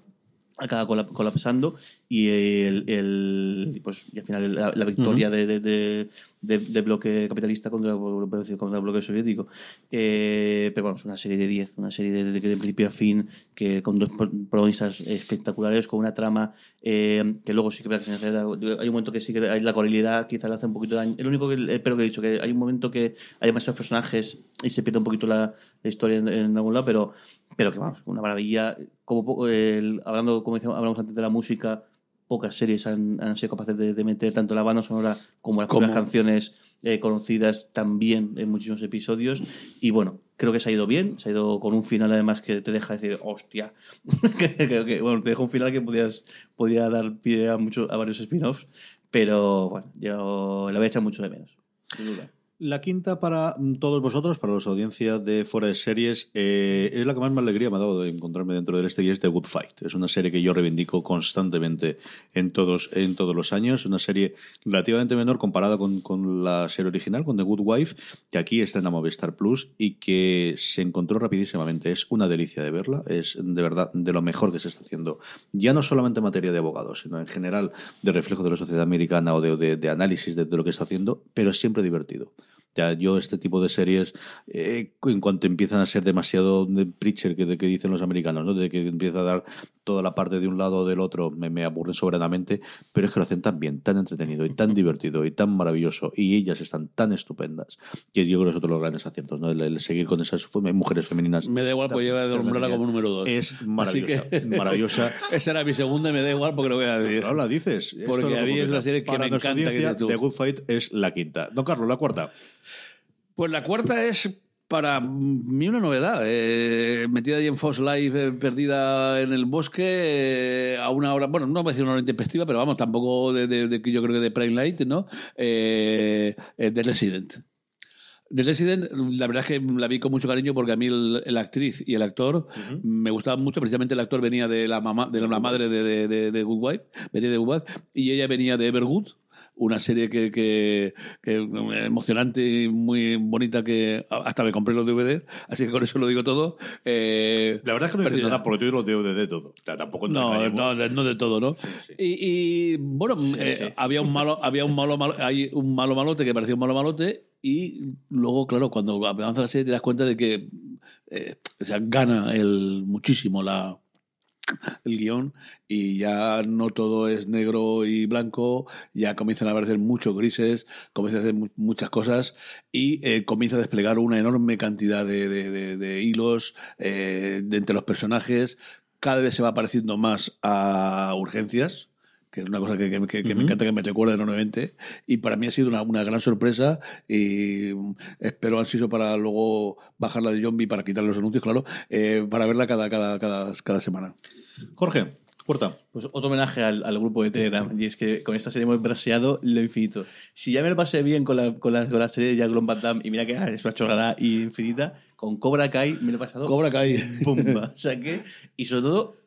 acaba colap- colapsando y el, el- pues y al final la, la victoria de, de, de, de- de bloque capitalista contra, contra el bloque soviético. Eh, pero bueno es una serie de 10 una serie de, de- principio a fin que con dos pro- protagonistas espectaculares con una trama eh, que luego sí que hay un momento que sí que hay la coralidad quizá le hace un poquito daño. El único que espero que he dicho que hay un momento que hay demasiados personajes y se pierde un poquito la, la historia en, en algún lado pero pero que vamos, una maravilla. Como el- hablando, como decíamos, hablamos antes de la música, pocas series han, han sido capaces de, de meter tanto la banda sonora como las propias canciones eh, conocidas también en muchísimos episodios. Y bueno, creo que se ha ido bien, se ha ido con un final además que te deja decir, hostia. que, que- que, bueno, te deja un final que podías, podía dar pie a, mucho, a varios spin-offs, pero bueno, yo la voy a echar mucho de menos. sin duda. La quinta para mm, todos vosotros, para los audiencias de fuera de series, eh, es la que más me alegría me ha dado de encontrarme dentro del este y es The Good Fight. Es una serie que yo reivindico constantemente en todos, en todos los años. Una serie relativamente menor comparada con, con la serie original, con The Good Wife, que aquí está en la Movistar Plus y que se encontró rapidísimamente. Es una delicia de verla. Es de verdad de lo mejor que se está haciendo. Ya no solamente en materia de abogados, sino en general de reflejo de la sociedad americana o de, de- análisis de, lo que está haciendo, pero siempre divertido. Ya yo este tipo de series, eh, en cuanto empiezan a ser demasiado de preacher que, de que dicen los americanos, ¿no? de que empieza a dar toda la parte de un lado o del otro, me, me aburren soberanamente, pero es que lo hacen tan bien, tan entretenido y tan divertido y tan maravilloso y ellas están tan estupendas que yo creo que es otro de los grandes aciertos, ¿no? el, el seguir con esas mujeres femeninas. Me da igual, pues lleva de nombrarla como número dos. Es maravillosa, que- maravillosa. Esa era mi segunda y me da igual porque lo voy a decir. Ahora la dices. Porque a mí es una serie que Para me encanta, que tú. The Good Fight es la quinta. Don Carlos, la cuarta. Pues la cuarta es para mí una novedad. eh, metida ahí en Fox Live, eh, perdida en el bosque, eh, a una hora, bueno, no voy a decir una hora intempestiva, pero vamos, tampoco de, de- de- yo creo que de Prime Light, ¿no? Eh, The Resident. The Resident, la verdad es que la vi con mucho cariño porque a mí el, el actriz y el actor me gustaban mucho. Precisamente el actor venía de la mamá, de la madre de, de, de- de Good Wife, venía de Good Wife, y ella venía de Evergood, una serie que, que, que emocionante y muy bonita que hasta me compré los DVD, así que con eso lo digo todo. Eh, La verdad es que no perdida. nada porque yo lo DVD de todo. O sea, tampoco No, no, de, no de todo, ¿no? Y, y, bueno, eh, había un malo, había un malo, malo- hay un malo malote que parecía un malo malote y luego, claro, cuando avanza la serie te das cuenta de que eh, o sea, gana el muchísimo la el guion y ya no todo es negro y blanco, ya comienzan a aparecer muchos grises, comienzan a hacer mu- muchas cosas y eh, comienza a desplegar una enorme cantidad de, de- hilos eh, entre los personajes. Cada vez se va pareciendo más a urgencias, que es una cosa que, que- que- que me encanta que me recuerde enormemente. Y para mí ha sido una, una gran sorpresa y espero ansioso para luego bajarla de zombie para quitar los anuncios, claro, eh, para verla cada, cada, cada, cada semana. Jorge. Pues otro homenaje al, al grupo de Telegram. Y es que con esta serie hemos braseado lo infinito. Si ya me lo pasé bien con la, con la, con la serie de Jack Van Damme, y mira que ah, es una chorrada infinita, con Cobra Kai me lo he pasado. Cobra Kai. Bomba. O sea que, y sobre todo,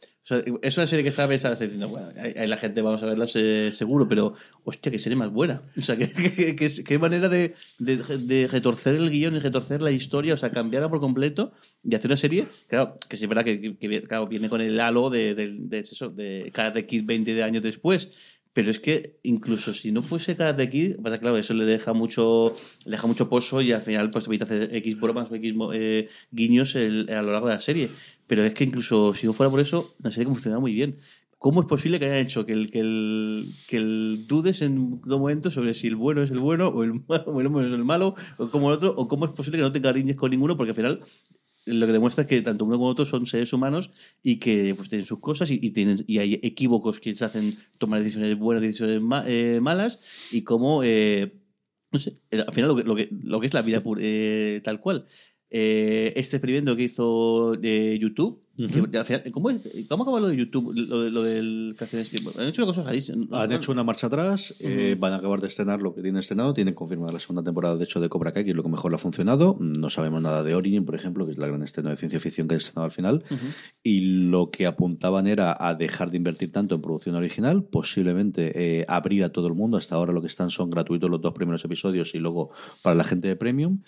es una serie que estaba pensada diciendo, bueno, ahí la gente vamos a verla se- seguro, pero hostia, qué serie más buena. O sea, qué, manera de, de, retorcer el guion y retorcer la historia, o sea, cambiarla por completo y hacer una serie, claro, que es verdad que, que- que, claro, viene con el halo de, de, de eso, de Karate Kid 20 de años después. Pero es que incluso si no fuese Karate Kid, pasa claro, eso le deja mucho, le deja mucho pozo y al final pues te hacer X bromas o X eh, guiños a lo largo de la serie. Pero es que incluso si no fuera por eso, la serie funcionaba muy bien. ¿Cómo es posible que hayan hecho que el, que el, que el dudes en todo momento sobre si el bueno es el bueno o el malo, o el malo es el malo o como el otro? ¿O cómo es posible que no te cariñes con ninguno? Porque al final lo que demuestra es que tanto uno como otro son seres humanos y que pues, tienen sus cosas y, y tienen, y hay equívocos que les hacen tomar decisiones buenas, decisiones ma- eh, malas y cómo, eh, no sé, eh, al final lo que, lo que, es la vida pur- eh, tal cual. Este experimento que hizo YouTube ¿cómo, es- ¿Cómo acaba lo de YouTube? Lo, de- lo del? Han hecho una cosa rarísima. Han hecho una marcha atrás, eh, van a acabar de estrenar lo que tienen estrenado, tienen confirmada la segunda temporada, de hecho, de Cobra Kai, que es lo que mejor le ha funcionado. No sabemos nada de Origin, por ejemplo, que es la gran estreno de ciencia ficción que han estrenado al final. Y lo que apuntaban era a dejar de invertir tanto en producción original, posiblemente eh, abrir a todo el mundo. Hasta ahora lo que están son gratuitos los dos primeros episodios y luego para la gente de Premium.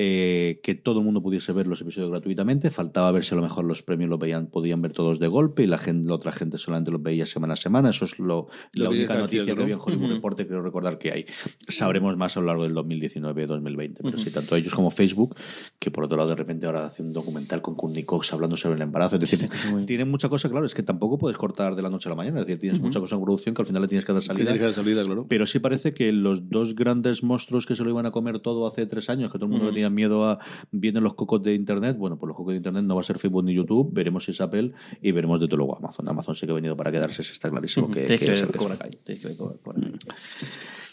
Eh, que todo el mundo pudiese ver los episodios gratuitamente. Faltaba ver si a lo mejor los premios los veían, podían ver todos de golpe y la, gente, la otra gente solamente los veía semana a semana. Eso es lo, Lo la única noticia que había en Hollywood Ujú. Reporter, creo recordar que hay. Sabremos más a lo largo del 2019-2020. Pero sí, tanto ellos como Facebook, que por otro lado de repente ahora hace un documental con Courtney Cox hablando sobre el embarazo. Es decir, tienen mucha cosa, claro, es que tampoco puedes cortar de la noche a la mañana. Es decir, tienes mucha cosa en producción que al final le tienes que dar salida. que dar salida, claro. Pero sí parece que los dos grandes monstruos que se lo iban a comer todo hace tres años, que todo el mundo le tenía miedo a vienen los cocos de Internet, bueno, pues los cocos de Internet no va a ser Facebook ni YouTube, veremos si es Apple y veremos de todo luego Amazon. Amazon sí que ha venido para quedarse, está clarísimo. Que, que que ver que Cobra que Cobra Cobra.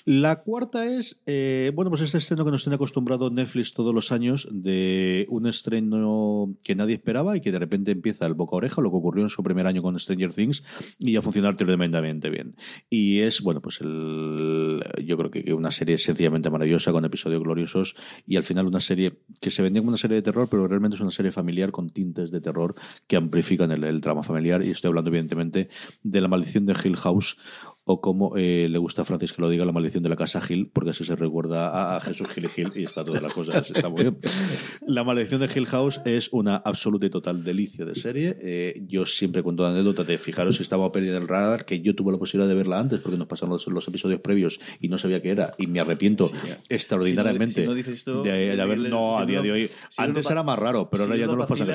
La cuarta es, eh, bueno, pues este estreno que nos tiene acostumbrado Netflix todos los años de un estreno que nadie esperaba y que de repente empieza el boca a oreja, lo que ocurrió en su primer año con Stranger Things y a funcionar tremendamente bien. Y es, bueno, pues el, yo creo que una serie sencillamente maravillosa con episodios gloriosos y al final una serie que se vendía como una serie de terror, pero realmente es una serie familiar con tintes de terror que amplifican el, el drama familiar y estoy hablando evidentemente de la maldición de Hill House o como eh, le gusta a Francis que lo diga, la maldición de la casa Gil, porque así se recuerda a, a Jesús Gil y Gil y está toda la cosa, está muy bien. La maldición de Hill House es una absoluta y total delicia de serie. Eh, yo siempre cuento la anécdota de fijaros si estaba perdida en el radar, que yo tuve la posibilidad de verla antes porque nos pasaron los, los episodios previos y no sabía qué era y me arrepiento extraordinariamente Si no- si no dices esto, de, de haber, no, a día de hoy. antes era más raro, pero si ahora ya no nos pasa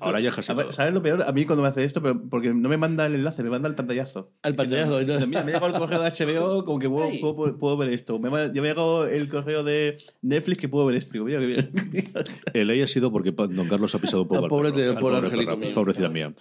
Ahora ya es. ¿Sabes lo peor? A mí cuando me hace esto, pero porque no me manda el enlace, me manda el pantallazo. Al pantallazo. Mira, me ha llegado el correo de HBO, como que puedo, puedo, puedo ver esto. Me, ha- ya me ha llegado el correo de Netflix que puedo ver esto. Mira, qué bien. El ley ha sido porque don Carlos ha pisado un poco Ah, al pobre perro, de- al pobre pobre perro, mío. pobrecita mía.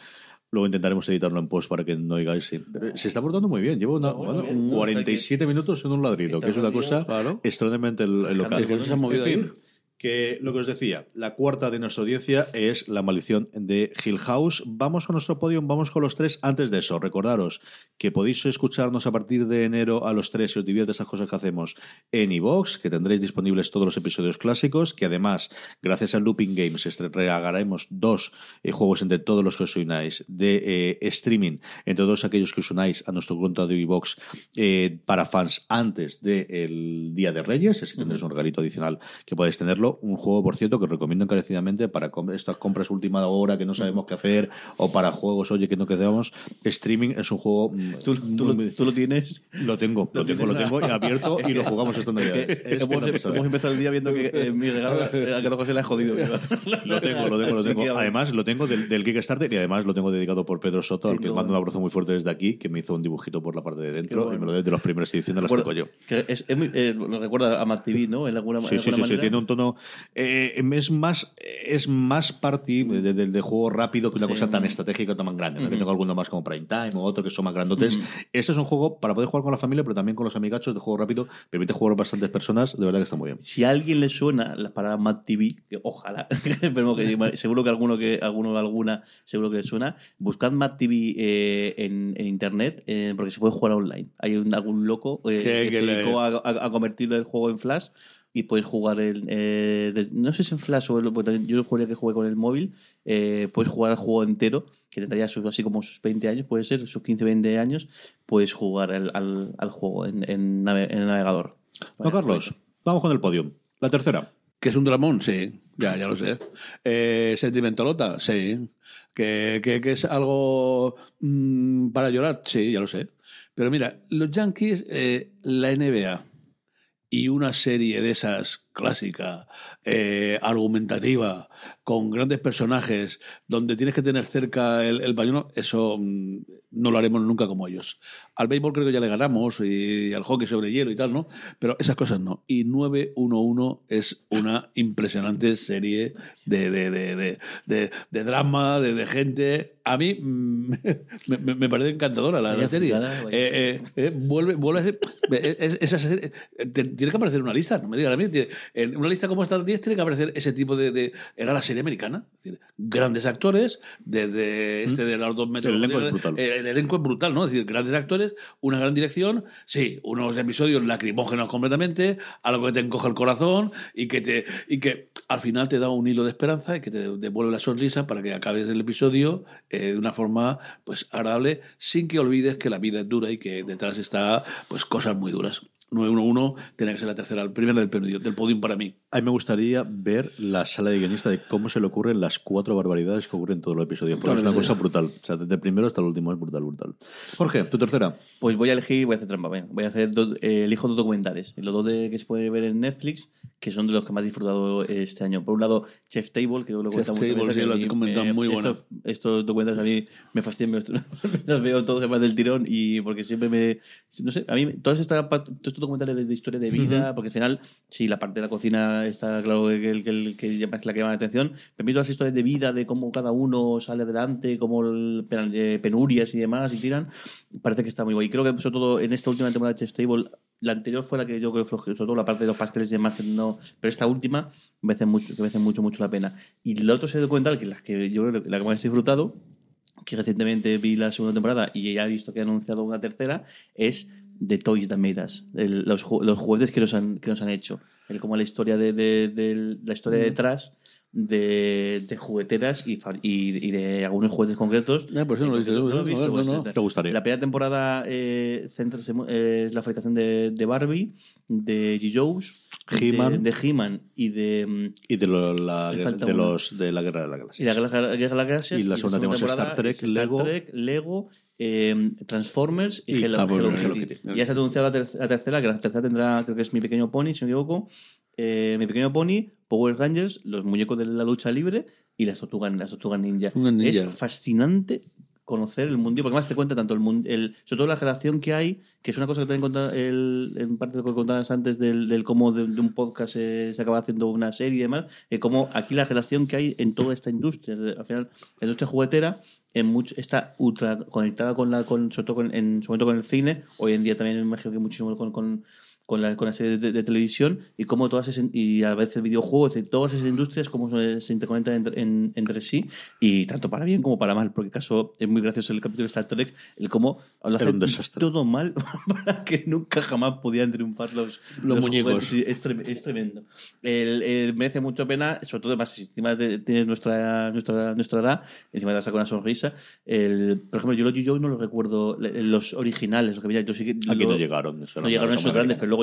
Luego intentaremos editarlo en post para que no oigáis. sí. Pero se está portando muy bien. Lleva una, bueno, bueno, bien, ¿no? 47 minutos en un ladrido, que es una cosa Claro. extraordinariamente local. Es que no se ha movido en fin, ahí. Que lo que os decía, la cuarta de nuestra audiencia es La maldición de Hill House. Vamos con nuestro podium, vamos con los tres. Antes de eso, recordaros que podéis escucharnos a partir de enero a los tres si os divierte estas cosas que hacemos en iVox, que tendréis disponibles todos los episodios clásicos, que además, gracias a Looping Games, regalaremos dos eh, juegos entre todos los que os unáis de eh, streaming, entre todos aquellos que os unáis a nuestro cuenta de iVox eh, para fans antes del Día de Reyes, así tendréis un regalito adicional que podéis tenerlo. Un juego, por cierto, que os recomiendo encarecidamente para estas compras última hora que no sabemos qué hacer o para juegos, oye, que no quedamos. Streaming es un juego. ¿Tú, tú, lo, tú lo tienes. lo tengo, lo, tengo, lo tengo abierto y lo jugamos esta Navidad. hemos, hemos empezado el día viendo que eh, mi regalo era que luego se le ha jodido. Lo tengo, lo tengo, lo tengo. Además, lo tengo del, del Kickstarter y además lo tengo dedicado por Pedro Soto, al que no. mando un abrazo muy fuerte desde aquí, que me hizo un dibujito por la parte de dentro bueno. y me lo dio de las primeras ediciones, las Bueno, toco yo. que es, es muy, eh, lo recuerda a Matt TV, ¿no? En alguna, Sí, en sí, alguna sí, sí, manera. tiene un tono. Eh, es más es más party de, de- de juego rápido que una Sí. cosa tan estratégica o tan grande. ¿no? Que tengo alguno más como Prime Time o otro que son más grandotes. Este es un juego para poder jugar con la familia, pero también con los amigachos de juego rápido. Permite jugar bastantes personas, de verdad que está muy bien. Si a alguien le suena las palabras Matt TV, que ojalá, pero que seguro que alguno que alguno alguna seguro que le suena, buscad Matt TV eh, en, en internet eh, porque se puede jugar online. Hay un- algún loco eh, Que- que, que se le- dedicó a, a- a convertir el juego en Flash y puedes jugar el eh, de- no sé si en Flash o el- porque yo jugaría que jugué con el móvil eh, puedes jugar el juego entero que tendría sus, así como sus 20 años puede ser sus 15 20 años puedes jugar al, al- al juego en, en nave- en el navegador No, Carlos, vamos con el podio. La tercera. ¿Que es un dramón? Sí, ya, ya lo sé. Eh, ¿Sentimentalota? Sí. ¿Que, que, que es algo mm, para llorar? Sí, ya lo sé. Pero mira, los Yankees, eh, la NBA y una serie de esas clásica, eh, argumentativa, con grandes personajes, donde tienes que tener cerca el, el pañuelo, eso mm, no lo haremos nunca como ellos. Al béisbol creo que ya le ganamos y al hockey sobre hielo y tal, ¿no? Pero esas cosas no. Y 911 es una impresionante serie de, de, de, de, de- de drama, de, de gente. A mí mm, me, me- me parece encantadora la, serie. Eh, eh, eh, vuelve, vuelve a ser. es- esa serie- eh, te- tiene que aparecer en una lista, no me digas a mí. tiene- en una lista como esta 10 tiene que aparecer ese tipo de, de- Era la serie americana. Es decir, grandes actores, desde este de los dos metros. El elenco es de- brutal. El, el elenco es brutal, ¿no? Es decir, grandes actores, una gran dirección, sí, unos episodios lacrimógenos completamente, algo que te encoja el corazón y que, te, y que al final te da un hilo de esperanza y que te devuelve la sonrisa para que acabes el episodio eh, de una forma pues agradable, sin que olvides que la vida es dura y que detrás está pues cosas muy duras. 911 tiene que ser la tercera, la primera del podium, del podium para mí. A mí me gustaría ver la sala de guionista de cómo se le ocurren las cuatro barbaridades que ocurren en todo el episodio. Porque es una cosa brutal. O sea, desde el primero hasta el último es brutal, brutal. Jorge, tu tercera. Pues voy a elegir, voy a hacer trampa, venga. Voy a hacer dos, eh, elijo dos documentales. Los dos de, que se puede ver en Netflix, que son de los que más he disfrutado este año. Por un lado, Chef Table, que yo lo he Chef comentado muchas Table, veces, sí, lo he comentado, muy bueno. estos, estos documentales a mí me fascinan, me- los veo todos además del tirón y porque siempre me... No sé, a mí todas estas, pa- todos estos documentales de, de historia de vida, porque al final, sí, la parte de la cocina está claro que, que, que, que es la que llama la atención, pero todas las historias de vida, de cómo cada uno sale adelante, cómo el- eh, penurias y demás, y tiran, parece que está muy guay. Y creo que sobre todo en esta última temporada de Chef's Table, la anterior fue la que yo creo sobre todo la parte de los pasteles y demás, que no, pero esta última merece mucho, que merece mucho, mucho la pena. Y la otra serie documental, que las que yo creo que la que más he disfrutado, que recientemente vi la segunda temporada y ya he visto que ha anunciado una tercera, es The Toys That Made Us, el- los, los juguetes que nos han, que nos han hecho. El, como la historia de, de- de- la historia detrás de, de jugueteras y, y, y de algunos juguetes concretos. Pues eso no lo he visto, ¿No lo has no, visto? no, no. Te gustaría. La primera temporada eh, centra- eh, es la fabricación de, de Barbie, de G. Joe's, He-Man. de, de He-Man y de, mm, Y de, lo- la, de los de la guerra de la y galaxia. la Guerra de las Galaxias. Y la segunda tenemos temporada Star Trek, es Lego. Star Trek, Lego, eh, Transformers y, Y- Hello, ah, bueno, Hello Hello Kitty. Kitty. Y ya se ha anunciado la, ter- la tercera, que la tercera tendrá, creo que es Mi Pequeño Pony, si no me equivoco. Eh, Mi Pequeño Pony, Power Rangers, los muñecos de la lucha libre y las tortugas, las tortugas ninja. Ninja. Es fascinante conocer el mundo, porque además te cuenta tanto el mundo, el, sobre todo la relación que hay, que es una cosa que también conta el, en parte de lo que contabas antes del, del cómo de, de un podcast eh, se acaba haciendo una serie y demás, eh, cómo aquí la relación que hay en toda esta industria. Al final, la industria juguetera en mucho, está ultra conectada con la, con, sobre todo con, en, sobre todo con el cine, hoy en día también me imagino que muchísimo con, con con la, con la serie de, de televisión y cómo todas esas, y a veces videojuegos y todas esas industrias cómo se, se interconectan entre, en- entre sí y tanto para bien como para mal porque caso es muy gracioso el capítulo de Star Trek el cómo lo Era hace un desastre. todo mal para que nunca jamás podían triunfar los, Los muñecos. juguetes. Sí, es, es tremendo el, el- merece mucho pena sobre todo además si encima de- tienes nuestra, nuestra, nuestra edad encima te saca una sonrisa el, por ejemplo yo los G.I. Joe no los recuerdo los originales los que veía yo sí que Aquí lo- no llegaron. no llegaron esos grandes, pero luego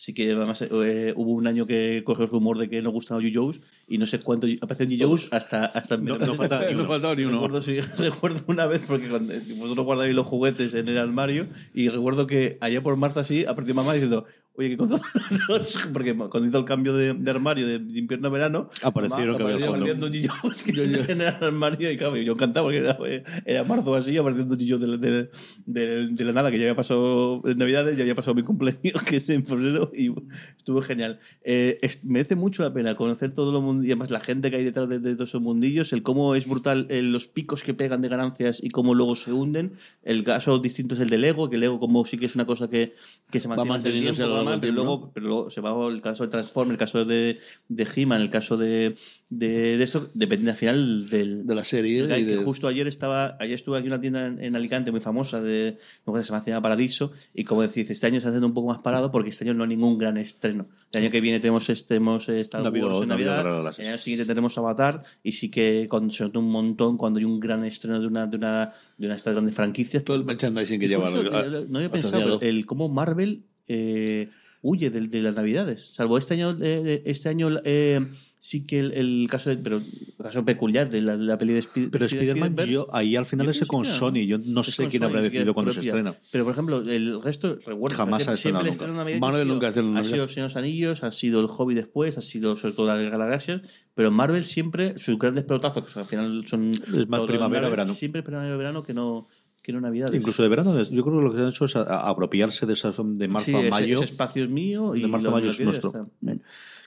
Sí que además eh, hubo un año que cogió el rumor de que no gustaban los G-Joes y no sé cuánto aparecen G-Joes hasta, hasta No- no falta ni No uno. faltaba ni uno. Recuerdo, sí, recuerdo una vez, porque cuando, vosotros guardabais los juguetes en el armario, y recuerdo que allá por marzo así apareció mamá diciendo, oye, que porque cuando hizo el cambio de, de armario de, de invierno a verano, Aparecieron que fondo. apareciendo G.I.Joes que en el armario, y claro, yo encantaba porque era, era marzo así, apareciendo de, de, de la nada, que ya había pasado en Navidades, ya había pasado mi cumpleaños, que es en febrero, y estuvo genial. Eh, es- merece mucho la pena conocer todo lo mundo y además la gente que hay detrás de, de todos esos mundillos, el cómo es brutal eh, los picos que pegan de ganancias y cómo luego se hunden. El caso distinto es el del ego, que el ego como sí que es una cosa que, que se mantiene el tiempo, algo mal, de pero tiempo, luego, pero luego se va el caso de Transform, el caso de, de He-Man, el caso de, de, de esto, depende al final del, De la serie del y que de- justo ayer estaba, ayer estuve aquí en una tienda en, en Alicante muy famosa de que se llama Cinema Paradiso y como decís, este año se está haciendo un poco más parado porque este año no hay ningún gran estreno. El año que viene tenemos, tenemos eh, Star Wars en no Navidad, el año siguiente tenemos Avatar y sí que cuando se nota un montón cuando hay un gran estreno de una de una de una de estas grandes franquicias Todo el merchandising que es lleva. por eso, a- eh, no había pensado asociado. el cómo Marvel eh, huye de, de las navidades salvo este año eh, este año eh, sí que el, el caso de- pero el caso peculiar de la, la peli de Spider- Pero Spider- Spider-Man, Spider-Verse, yo ahí al final yo es creo que con Sony. Yo no sé quién Sony, habrá decidido es cuándo se estrena. Pero, por ejemplo, el resto, recuerdo, Jamás ha estrenado nunca. estreno Marvel ha sido- nunca ha estrenado ha sido Señor Anillos, ha sido el Hobby después, ha sido sobre todo la Guerra de Galaxias, pero Marvel siempre, sus grandes pelotazos, que al final son... Es más primavera, Marvel, verano. Siempre primavera, verano que no, que no Navidades. Incluso de verano, yo creo que lo que han hecho es apropiarse de, esas, de marzo Sí, a ese- mayo. ese espacio es mío y de marzo a mayo es nuestro.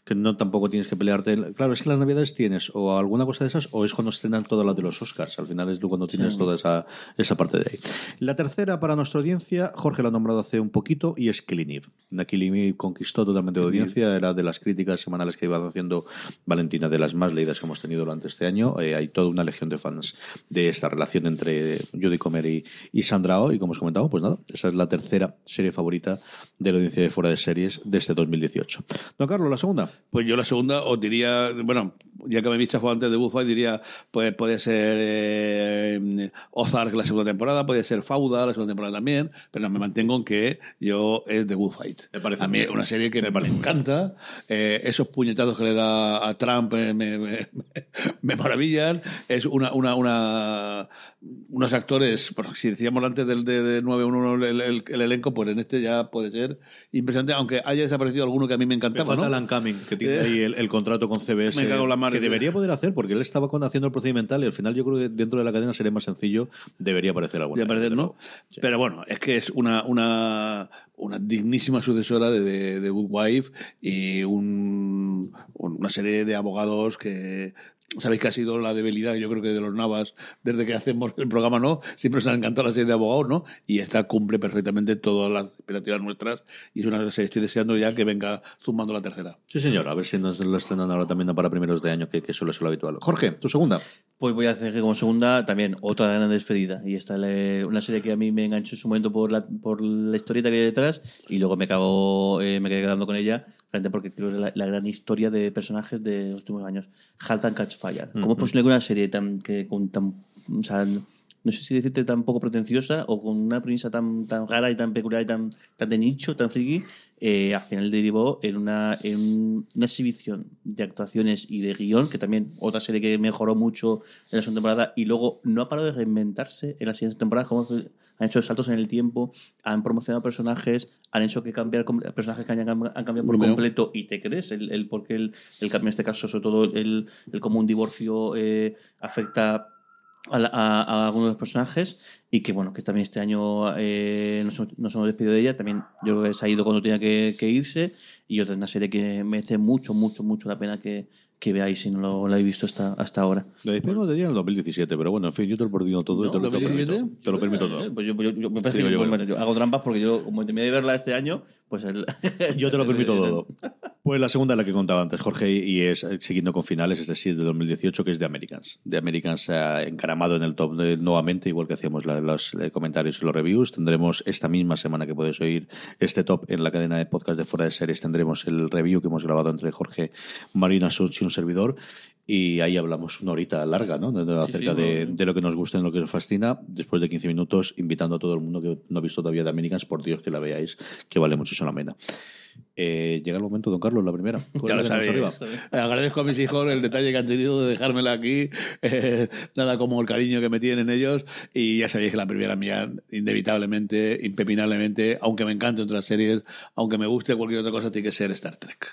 Que no tampoco tienes que pelearte. Claro, es que las navidades tienes o alguna cosa de esas o es cuando estrenan todas las de los Oscars. Al final es cuando tienes toda esa, esa parte de ahí. La tercera para nuestra audiencia, Jorge lo ha nombrado hace un poquito y es Killing Eve. Una Killing Eve conquistó totalmente de audiencia, era de las críticas semanales que iba haciendo Valentina, de las más leídas que hemos tenido durante este año. Eh, hay toda una legión de fans de esta relación entre Judy Comer y, y Sandra Oh. Y como os comentaba, pues nada, esa es la tercera serie favorita de la audiencia de fuera de series de este 2018. Don Carlos, la segunda. Pues yo la segunda os diría, bueno, ya que me habéis chafado antes de Buffy, diría, pues puede ser eh, Ozark la segunda temporada, puede ser Fauda la segunda temporada también, pero me mantengo en que yo es The Good Fight. Me parece a mí es una serie que me, encanta, eh, esos puñetazos que le da a Trump eh, me, me- me maravillan, es una, una, una unos actores, porque si decíamos antes del de, de 911 el, el- el elenco, pues en este ya puede ser impresionante, aunque haya desaparecido alguno que a mí me Me encantaba. falta ¿no? Alan Cumming, que tiene Eh. ahí el, el contrato con CBS. Me cago la. Que debería poder hacer, porque él estaba haciendo el procedimental y al final yo creo que dentro de la cadena sería más sencillo. Debería aparecer alguna. de desde ¿no? Pero bueno, es que es una, una, una dignísima sucesora de, de, de Good Wife y un, una serie de abogados que sabéis que ha sido la debilidad, yo creo que de los Navas, desde que hacemos el programa, ¿no? Siempre nos han encantado la serie de abogados, ¿no? Y esta cumple perfectamente todas las expectativas nuestras y es una serie, estoy deseando ya que venga zumbando la tercera. Sí, señor. A ver si nos lo estrenan ahora también para primeros de año, que, que suele ser lo habitual. Jorge, tu segunda. Pues voy a hacer que como segunda también otra gran despedida. Y esta es una serie que a mí me enganchó en su momento por la, por la historieta que hay detrás y luego me acabo, eh, me quedé quedando con ella, realmente porque creo que es la, la gran historia de personajes de los últimos años. Halt and Catch Fire. ¿Cómo es posible que una serie tan, que con tan, o sea, no sé si decirte tan poco pretenciosa o con una premisa tan, tan rara y tan peculiar y tan, tan de nicho, tan friki, eh, al final derivó en una, en una exhibición de actuaciones y de guion, que también otra serie que mejoró mucho en la segunda temporada y luego no ha parado de reinventarse en las siguientes temporadas, como han hecho saltos en el tiempo, han promocionado personajes, han hecho que cambiar personajes que han, han cambiado por completo y te crees el, el por qué el, el cambio en este caso, sobre todo el, el cómo un divorcio eh, afecta a, a- a algunos de los personajes y que bueno que también este año eh, nos, nos hemos despedido de ella también yo creo que se ha ido cuando tenía que, que irse y otra es una serie que merece mucho mucho mucho la pena que, que veáis si no lo, la habéis visto hasta, hasta ahora Lo despedimos de día en el 2017, pero bueno, en fin, yo te lo perdido todo ¿No? te lo, te lo permito. 2017? Te lo permito Eh, todo. pues yo, yo- yo- me parece Sí, que- yo creo. bueno, yo hago trampas porque yo como terminé de verla este año pues el, Yo te lo permito todo. Pues la segunda, la que contaba antes Jorge, y es eh, siguiendo con finales, es decir, de 2018, que es de Americans. De Americans eh, encaramado en el top eh, nuevamente, igual que hacíamos la- los comentarios y los reviews. Tendremos esta misma semana que podéis oír este top en la cadena de podcast de Fuera de Series. Tendremos el review que hemos grabado entre Jorge, Marina Such y un servidor. Y ahí hablamos una horita larga, ¿no? Acerca sí, de, de lo que nos gusta y lo que nos fascina. Después de 15 minutos, invitando a todo el mundo que no ha visto todavía de Americans, por Dios que la veáis, que vale muchísimo la pena. Eh, llega el momento, don Carlos, la primera. ¿Cuál Ya lo sabéis. arriba? Agradezco a mis hijos el detalle que han tenido de dejármela aquí. eh, nada como el cariño que me tienen ellos. Y ya sabéis que la primera mía, inevitablemente, impepinablemente, aunque me encanten otras series, aunque me guste cualquier otra cosa, tiene que ser Star Trek.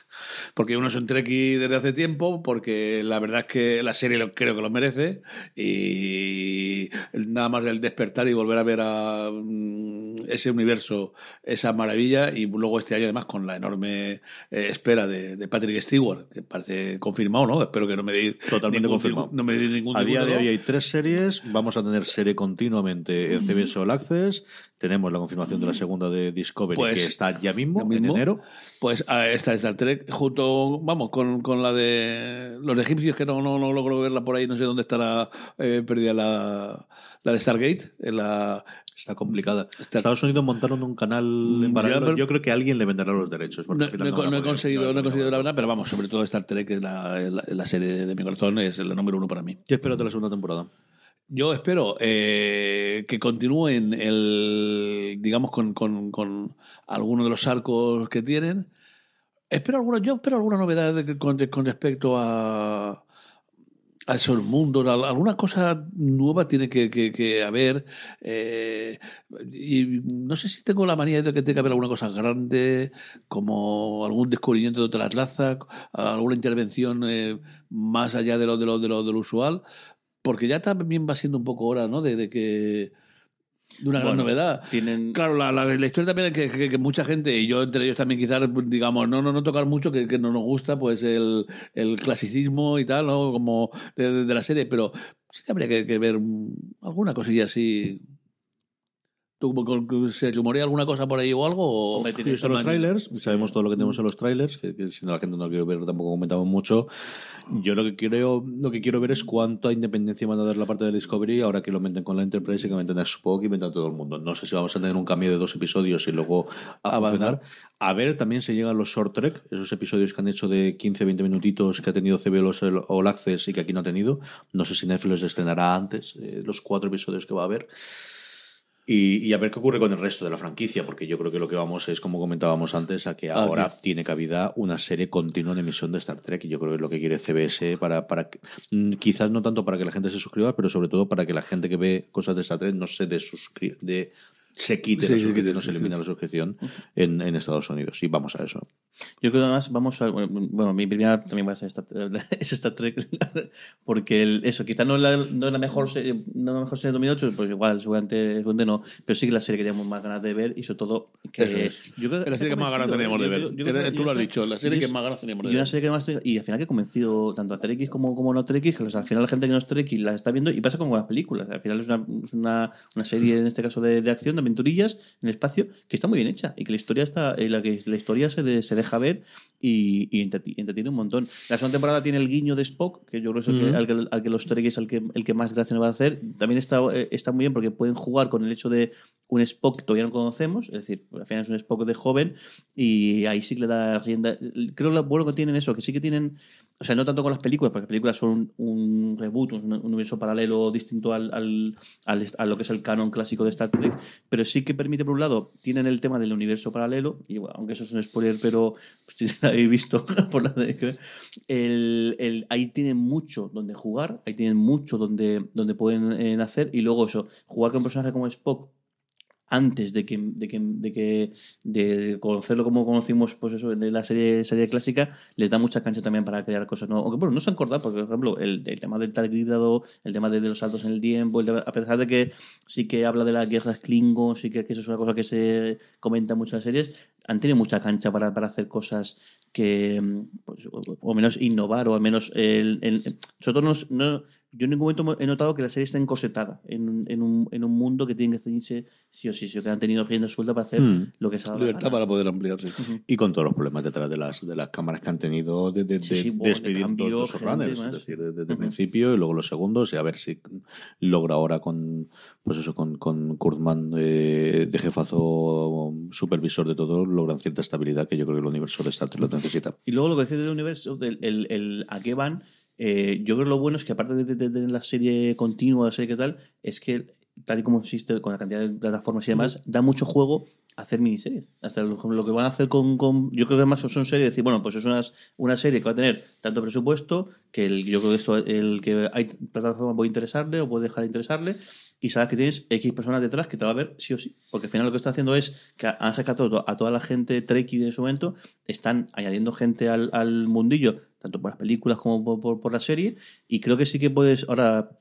Porque uno es un Trekkie desde hace tiempo, porque la verdad es que la serie lo- creo que lo merece. Y nada más el despertar y volver a ver a mm, ese universo, esa maravilla. Y luego este año, además, con la enorme enorme eh, espera de, de Patrick Stewart, que parece confirmado, ¿no? Espero que no me deis Totalmente ningún, confirmado. No me deis ningún A día de hoy hay tres series. Vamos a tener serie continuamente en CBS All Access. Tenemos la confirmación de la segunda de Discovery, Pues, que está ya mismo, ya mismo. en enero. Pues a esta Star Trek, junto, vamos, con, con la de los egipcios, que no, no, no logro verla por ahí, no sé dónde estará eh, perdida la, la de Stargate, en la, Está complicada. Está- Estados Unidos montaron un canal Mm, en paralelo. Yo creo que alguien le venderá los derechos. No, he- conseguido, no he conseguido la verdad, pero vamos, sobre todo Star Trek, que es la, la- la serie de, mi corazón, es la número uno para mí. ¿Qué esperas de la segunda temporada? Yo espero eh, que continúen el, digamos, con, con, con algunos de los arcos que tienen. Espero alguna, yo espero alguna novedad de- con, con respecto a, a esos mundos, al- alguna cosa nueva tiene que, que- que haber. eh, y no sé si tengo la manía de que tenga que haber alguna cosa grande, como algún descubrimiento de otra raza, alguna intervención eh, más allá de lo, de, lo, de, lo, de lo usual, porque ya también va siendo un poco hora ¿no? de, de que. De una gran Bueno, novedad. Tienen, Claro, la, la- la historia también es que, que- que mucha gente, y yo entre ellos también quizás, digamos, no, no, no tocar mucho, que, que no nos gusta pues el, el clasicismo y tal, ¿no? Como de, de- de la serie, pero sí que habría que, que ver alguna cosilla así. ¿Tú, ¿Se rumorea alguna cosa por ahí o algo? O, visto los trailers, sabemos todo lo que tenemos en los trailers, que, que si no la gente no lo quiere ver tampoco comentamos mucho. Yo lo que quiero, lo que quiero ver es cuánta independencia van a dar la parte de Discovery ahora que lo meten con la Enterprise y que meten a Spock y meten a todo el mundo. No sé si vamos a tener un cambio de dos episodios y luego a Avanzar. funcionar. A ver también si llegan los short trek, esos episodios que han hecho de 15-20 minutitos que ha tenido CB los All Access y que aquí no ha tenido. No sé si Netflix los estrenará antes, eh, los cuatro episodios que va a haber. Y, y a ver qué ocurre con el resto de la franquicia, porque yo creo que lo que vamos es, como comentábamos antes, a que Ah, ahora tiene cabida una serie continua de emisión de Star Trek. Y yo creo que es lo que quiere CBS para, para mm, quizás no tanto para que la gente se suscriba, pero sobre todo para que la gente que ve cosas de Star Trek no se desuscri- de se quite Sí, la sí, suscripción, quite, no se elimina sí. la suscripción en, en Estados Unidos. Y vamos a eso. Yo creo que además vamos a. Bueno, mi primera también va a ser Star, es Star Trek. Porque el- eso, quizá no es la, no es la mejor serie, no la mejor serie de 2008, pues igual, seguramente, seguramente no. Pero sí que la serie que teníamos más ganas de ver y sobre todo. Que, Eso es. yo creo la serie que más ganas teníamos de ver. creo- Tú lo has dicho, la serie yo que más ganas teníamos de y una ver. serie que más y al final que he convencido tanto a Trekkies como, como no Trekkies que o sea, al final la gente que no es Trekkie la está viendo y pasa como con las películas al final es una, es una, una serie en este caso de, de acción de aventurillas en el espacio que está muy bien hecha y que la historia está eh, la que la historia se, de- se deja ver y, y entreti- entretiene un montón la segunda temporada tiene el guiño de Spock que yo creo que es el que, al, que, al que los Trekkies al que, el que más gracia nos va a hacer también está, eh, está muy bien porque pueden jugar con el hecho de un Spock que todavía no conocemos, es decir, al final es un Spock de joven y ahí sí que le da rienda. Creo lo bueno que tienen eso, que sí que tienen, o sea, no tanto con las películas, porque las películas son un, un reboot, un, un universo paralelo distinto al, al, al- a lo que es el canon clásico de Star Trek, pero sí que permite, por un lado, tienen el tema del universo paralelo, y aunque eso es un spoiler, pero si lo habéis visto, por la de el, el- ahí tienen mucho donde jugar, ahí tienen mucho donde, donde pueden eh, hacer, y luego eso, jugar con un personaje como Spock antes de que, de que, de que de conocerlo como conocimos pues eso en la serie serie clásica les da mucha cancha también para crear cosas nuevas aunque bueno no se han acordado porque por ejemplo el, tema del targígrado el tema de, los saltos en el tiempo el tema- a pesar de que sí que habla de las guerras Klingon sí que, que eso es una cosa que se comenta en las series han tenido mucha cancha para, para hacer cosas que mm, pues, o, o menos innovar o al menos el, el- sobre todo no, no- yo en ningún momento he notado que la serie está encosetada en, un- en, un, en un mundo que tiene que ceñirse sí o sí, sí, que han tenido rienda suelta para hacer Mm. lo que se ha dado Libertad para poder ampliarse. Y con todos los problemas detrás de las, de las cámaras que han tenido de, de, Sí, de sí, bueno, de despedir todos los runners, más. es decir, desde, el principio y luego los segundos, y a ver si logra ahora con pues eso con, con Kurtzman eh, de jefazo supervisor de todo, logran cierta estabilidad que yo creo que el universo de Star Trek lo necesita. Y luego lo que decís del universo, del el, el a qué van, eh, yo creo que lo bueno es que aparte de, tener la serie continua, la serie que tal, es que tal y como existe con la cantidad de plataformas y demás, da mucho juego hacer miniseries. Hasta lo, lo que van a hacer con, con- Yo creo que además son series, decir, bueno, pues es unas- una serie que va a tener tanto presupuesto que el- yo creo que esto, el que hay plataforma puede interesarle o puede dejar de interesarle y sabes que tienes X personas detrás que te va a ver sí o sí. Porque al final lo que está haciendo es que han rescatado a toda la gente Trekkie de su momento, están añadiendo gente al, al mundillo, tanto por las películas como por, por- por la serie, y creo que sí que puedes ahora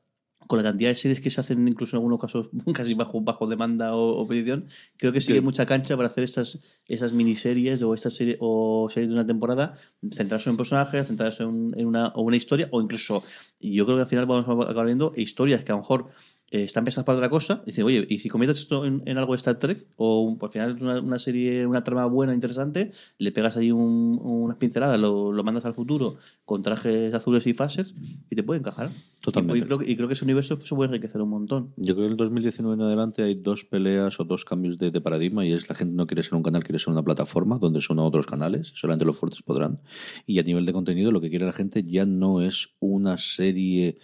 con la cantidad de series que se hacen, incluso en algunos casos casi bajo, bajo demanda o, o petición, creo que sí, que hay mucha cancha para hacer estas, esas miniseries o estas series o series de una temporada, centrarse en personajes, centrarse en, en una, o una historia, o incluso, y yo creo que al final vamos a acabar viendo historias que a lo mejor eh, están pensadas para otra cosa, y dicen, oye, ¿y si conviertes esto en, en algo de Star Trek? O pues, al final es una, una serie, una trama buena, interesante, le pegas ahí un- unas pinceladas, lo, lo mandas al futuro con trajes azules y fases y te puede encajar. Totalmente. Y, creo, que- y creo que ese universo se puede enriquecer un montón. Yo creo que en el 2019 en adelante hay dos peleas o dos cambios de, de paradigma y es la gente no quiere ser un canal, quiere ser una plataforma donde son otros canales, solamente los fuertes podrán. Y a nivel de contenido lo que quiere la gente ya no es una serie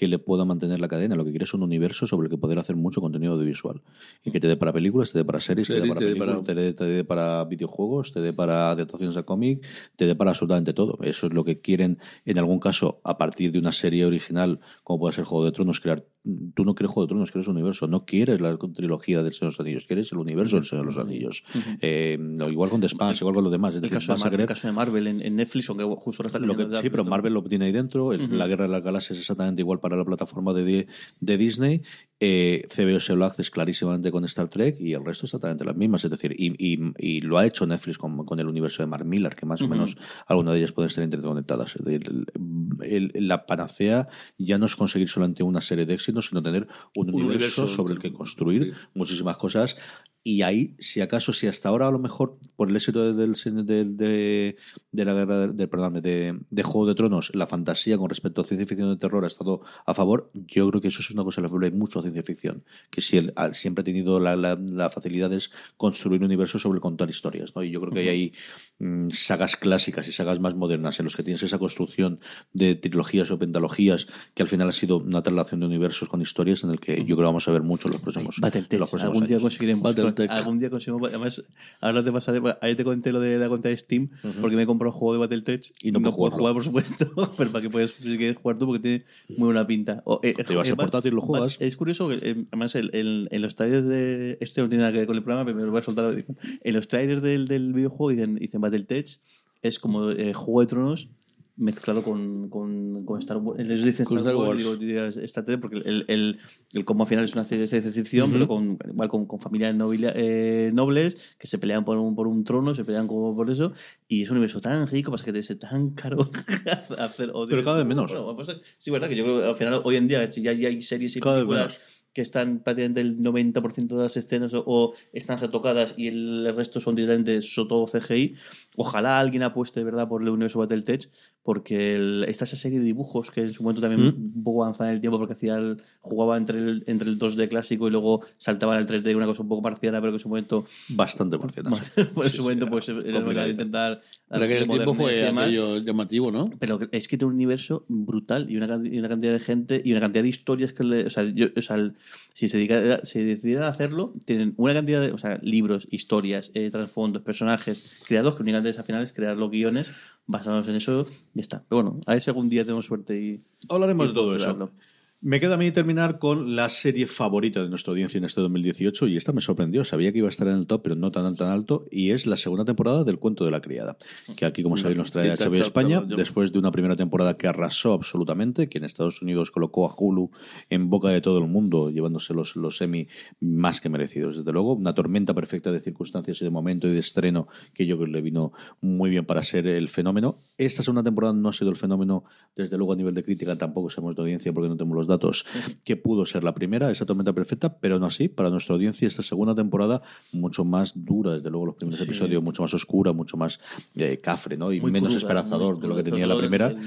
que le pueda mantener la cadena, lo que quiere es un universo sobre el que poder hacer mucho contenido audiovisual y que te dé para películas, te dé para series, te dé para te dé películas, para- te dé, te dé para videojuegos, te dé para adaptaciones a cómic, te dé para absolutamente todo. Eso es lo que quieren en algún caso a partir de una serie original como puede ser Juego de Tronos crear tú no quieres Juego de Tronos, quieres universo, no quieres la trilogía del Señor de los Anillos, quieres el universo del Señor de los Anillos. Eh, lo- igual con The Expanse, igual con lo demás. Es El caso, de el caso Marvel en, en Netflix, aunque justo ahora está lo que, sí, pero Marvel lo tiene ahí dentro. el-. La Guerra de las Galaxias es exactamente igual para la plataforma de, de Disney. Eh, CBS lo hace clarísimamente con Star Trek y el resto exactamente las mismas. Es decir, y, y- y lo ha hecho Netflix con, con el universo de Mark Millar, que más o menos algunas de ellas pueden estar interconectadas. Es decir, el- el- la panacea ya no es conseguir solamente una serie de éxitos, sino tener un, Un universo, universo, sobre el que sí. construir muchísimas cosas. Y ahí, si acaso, si hasta ahora a lo mejor por el éxito del, del- de, de la guerra de, de- perdón, de, de Juego de Tronos, la fantasía con respecto a ciencia ficción de terror ha estado a favor, yo creo que eso es una cosa que le hay mucho a ciencia ficción, que si él siempre ha tenido la, la, la facilidad de construir universos sobre contar historias, ¿no? Y yo creo que hay ahí mm, sagas clásicas y sagas más modernas en los que tienes esa construcción de trilogías o pentalogías que al final ha sido una traslación de universos con historias en el que yo creo que vamos a ver mucho en los próximos, en los próximos Algún día años. conseguiremos. Battletech. Algún día conseguiremos. Además, ahora te pasaré. Ahí te conté lo de la cuenta de Steam, porque me he comprado el juego de Battletech Y no puedo puedo jugar, por supuesto. pero para que puedas, si quieres jugar tú, porque tiene muy buena pinta. O, eh, Te vas a eh, portátil y lo juegas. Es curioso que, eh, además, el- el- en los trailers de. Esto no tiene nada que ver con el programa, pero me lo voy a soltar. En los trailers del, del videojuego dicen, dicen Battletech es como eh, Juego de Tronos mezclado con, con, con Star Wars. Les dicen Con Star, Star Wars, Wars. digo, Star Trek, porque el, el, el combo final es una serie de ficción, pero con, igual con, con familias eh, nobles que se pelean por un, por un trono, se pelean como por eso, y es un universo tan rico, pasa que debe ser tan caro hacer. o Pero cada vez menos. Bueno, pues, sí, verdad, que yo creo que al final, hoy en día, si ya, ya hay series y Cada vez películas menos. que están prácticamente el 90% de las escenas o, o están retocadas y el resto son directamente so- todo CGI. Ojalá alguien apueste de verdad por el universo Battletech, porque el- está esa serie de dibujos que en su momento también Mm. un poco avanzada en el tiempo, porque hacía el- jugaba entre el, entre el 2D clásico y luego saltaba al 3D, una cosa un poco marciana, pero que en su momento, Bastante marcianas. pues en Sí, su momento sí, pues, era manera de intentar. Para que el tiempo fue aquello llamativo, ¿no? Pero es que tiene un universo brutal y una, y una cantidad de gente y una cantidad de historias que le, o sea, yo- o sea, el- si se dedica, si decidieran hacerlo, tienen una cantidad de o sea, libros, historias, eh, trasfondos, personajes creados que únicamente al final es crear los guiones basados en eso y ya está. Pero bueno, a ver si algún día tenemos suerte y Hablaremos y de todo eso. Me queda a mí terminar con la serie favorita de nuestra audiencia en este 2018 y esta me sorprendió. Sabía que iba a estar en el top, pero no tan, tan alto. Y es la segunda temporada del Cuento de la Criada, que aquí, como sabéis, nos trae HBO España después de una primera temporada que arrasó absolutamente, que en Estados Unidos colocó a Hulu en boca de todo el mundo, llevándose los, los semi más que merecidos. Desde luego, una tormenta perfecta de circunstancias y de momento y de estreno que yo creo que le vino muy bien para ser el fenómeno. Esta segunda temporada no ha sido el fenómeno, desde luego a nivel de crítica tampoco sabemos de audiencia porque no tenemos los datos, que pudo ser la primera, esa tormenta perfecta, pero no así. Para nuestra audiencia, esta segunda temporada mucho más dura, desde luego los primeros Sí. episodios, mucho más oscura, mucho más eh, cafre, ¿no? Y Muy menos cruda, esperanzador de lo que tenía la primera el-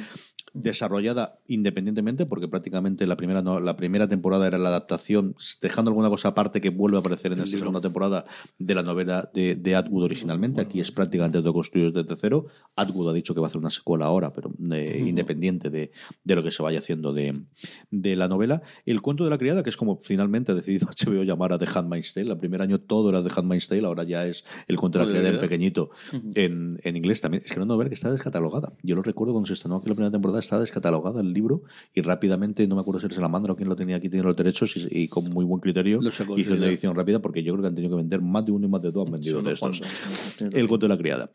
desarrollada independientemente porque prácticamente la primera no- la primera temporada era la adaptación dejando alguna cosa aparte que vuelve a aparecer en esta segunda temporada de la novela de, de Atwood originalmente. Aquí es prácticamente todo construido desde cero. Atwood ha dicho que va a hacer una secuela ahora pero eh, independiente de, de lo que se vaya haciendo de, de la novela. El cuento de la criada que es como finalmente ha decidido HBO llamar a The Handmaid's Tale el primer año todo era The Handmaid's Tale ahora ya es el cuento de la la criada en pequeñito en, en inglés también. Es que era una novela que está descatalogada. Yo lo recuerdo cuando se estrenó aquí la primera temporada está descatalogada el libro y rápidamente no me acuerdo si era Salamandra o quién lo tenía aquí tiene los derechos y, y con muy buen criterio hizo una enseguida. edición rápida porque yo creo que han tenido que vender más de uno y más de dos han vendido de estos. El cuento de la criada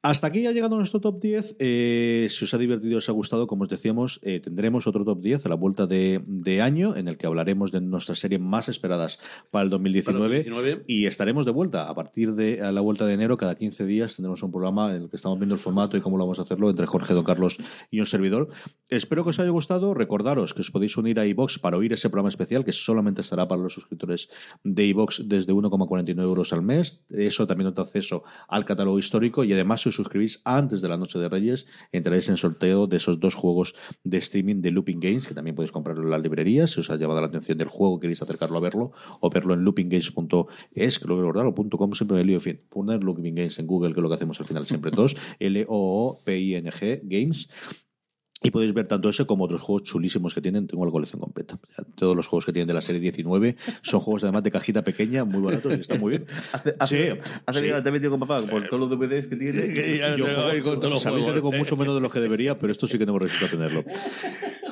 Hasta aquí ha llegado nuestro top 10. Eh, si os ha divertido, os ha gustado, como os decíamos, eh, tendremos otro top 10 a la vuelta de, de año en el que hablaremos de nuestras series más esperadas para el 2019, Para el 2019. y estaremos de vuelta. A partir de a la vuelta de enero, cada 15 días tendremos un programa en el que estamos viendo el formato y cómo lo vamos a hacerlo entre Jorge, Don Carlos y un servidor. Espero que os haya gustado. Recordaros que os podéis unir a iBox para oír ese programa especial que solamente estará para los suscriptores de iBox desde 1,49 euros al mes. Eso también os da acceso al catálogo histórico y además os suscribís antes de la noche de Reyes entraréis en sorteo de esos dos juegos de streaming de Looping Games que también podéis comprarlo en las librerías si os ha llamado la atención del juego queréis acercarlo a verlo o verlo en loopinggames.es que lo recordar siempre me lío fin poner Looping Games en Google que es lo que hacemos al final siempre todos L-O-O-P-I-N-G Games y podéis ver tanto ese como otros juegos chulísimos que tienen. Tengo la colección completa. Ya, todos los juegos que tienen de la serie 19 son juegos además de cajita pequeña, muy baratos y están muy bien. Hace, hace, Sí, hace sí. que te he metido con papá por todos los DVDs que tiene. Yo Tengo ahí con todos los juegos. tengo mucho menos de lo que debería, pero esto sí que no me resisto a tenerlo.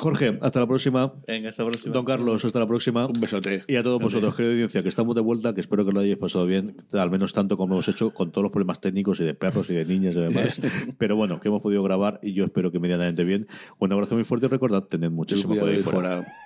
Jorge, hasta la próxima. Venga, hasta la próxima. Don Carlos, hasta la próxima. Un besote. Y a todos vosotros, querida audiencia, que estamos de vuelta, que espero que lo hayáis pasado bien, al menos tanto como hemos hecho con todos los problemas técnicos y de perros y de niñas y demás. Pero bueno, que hemos podido grabar y yo espero que medianamente bien. Un abrazo muy fuerte y recordad, tened muchísimo fuera. fuera.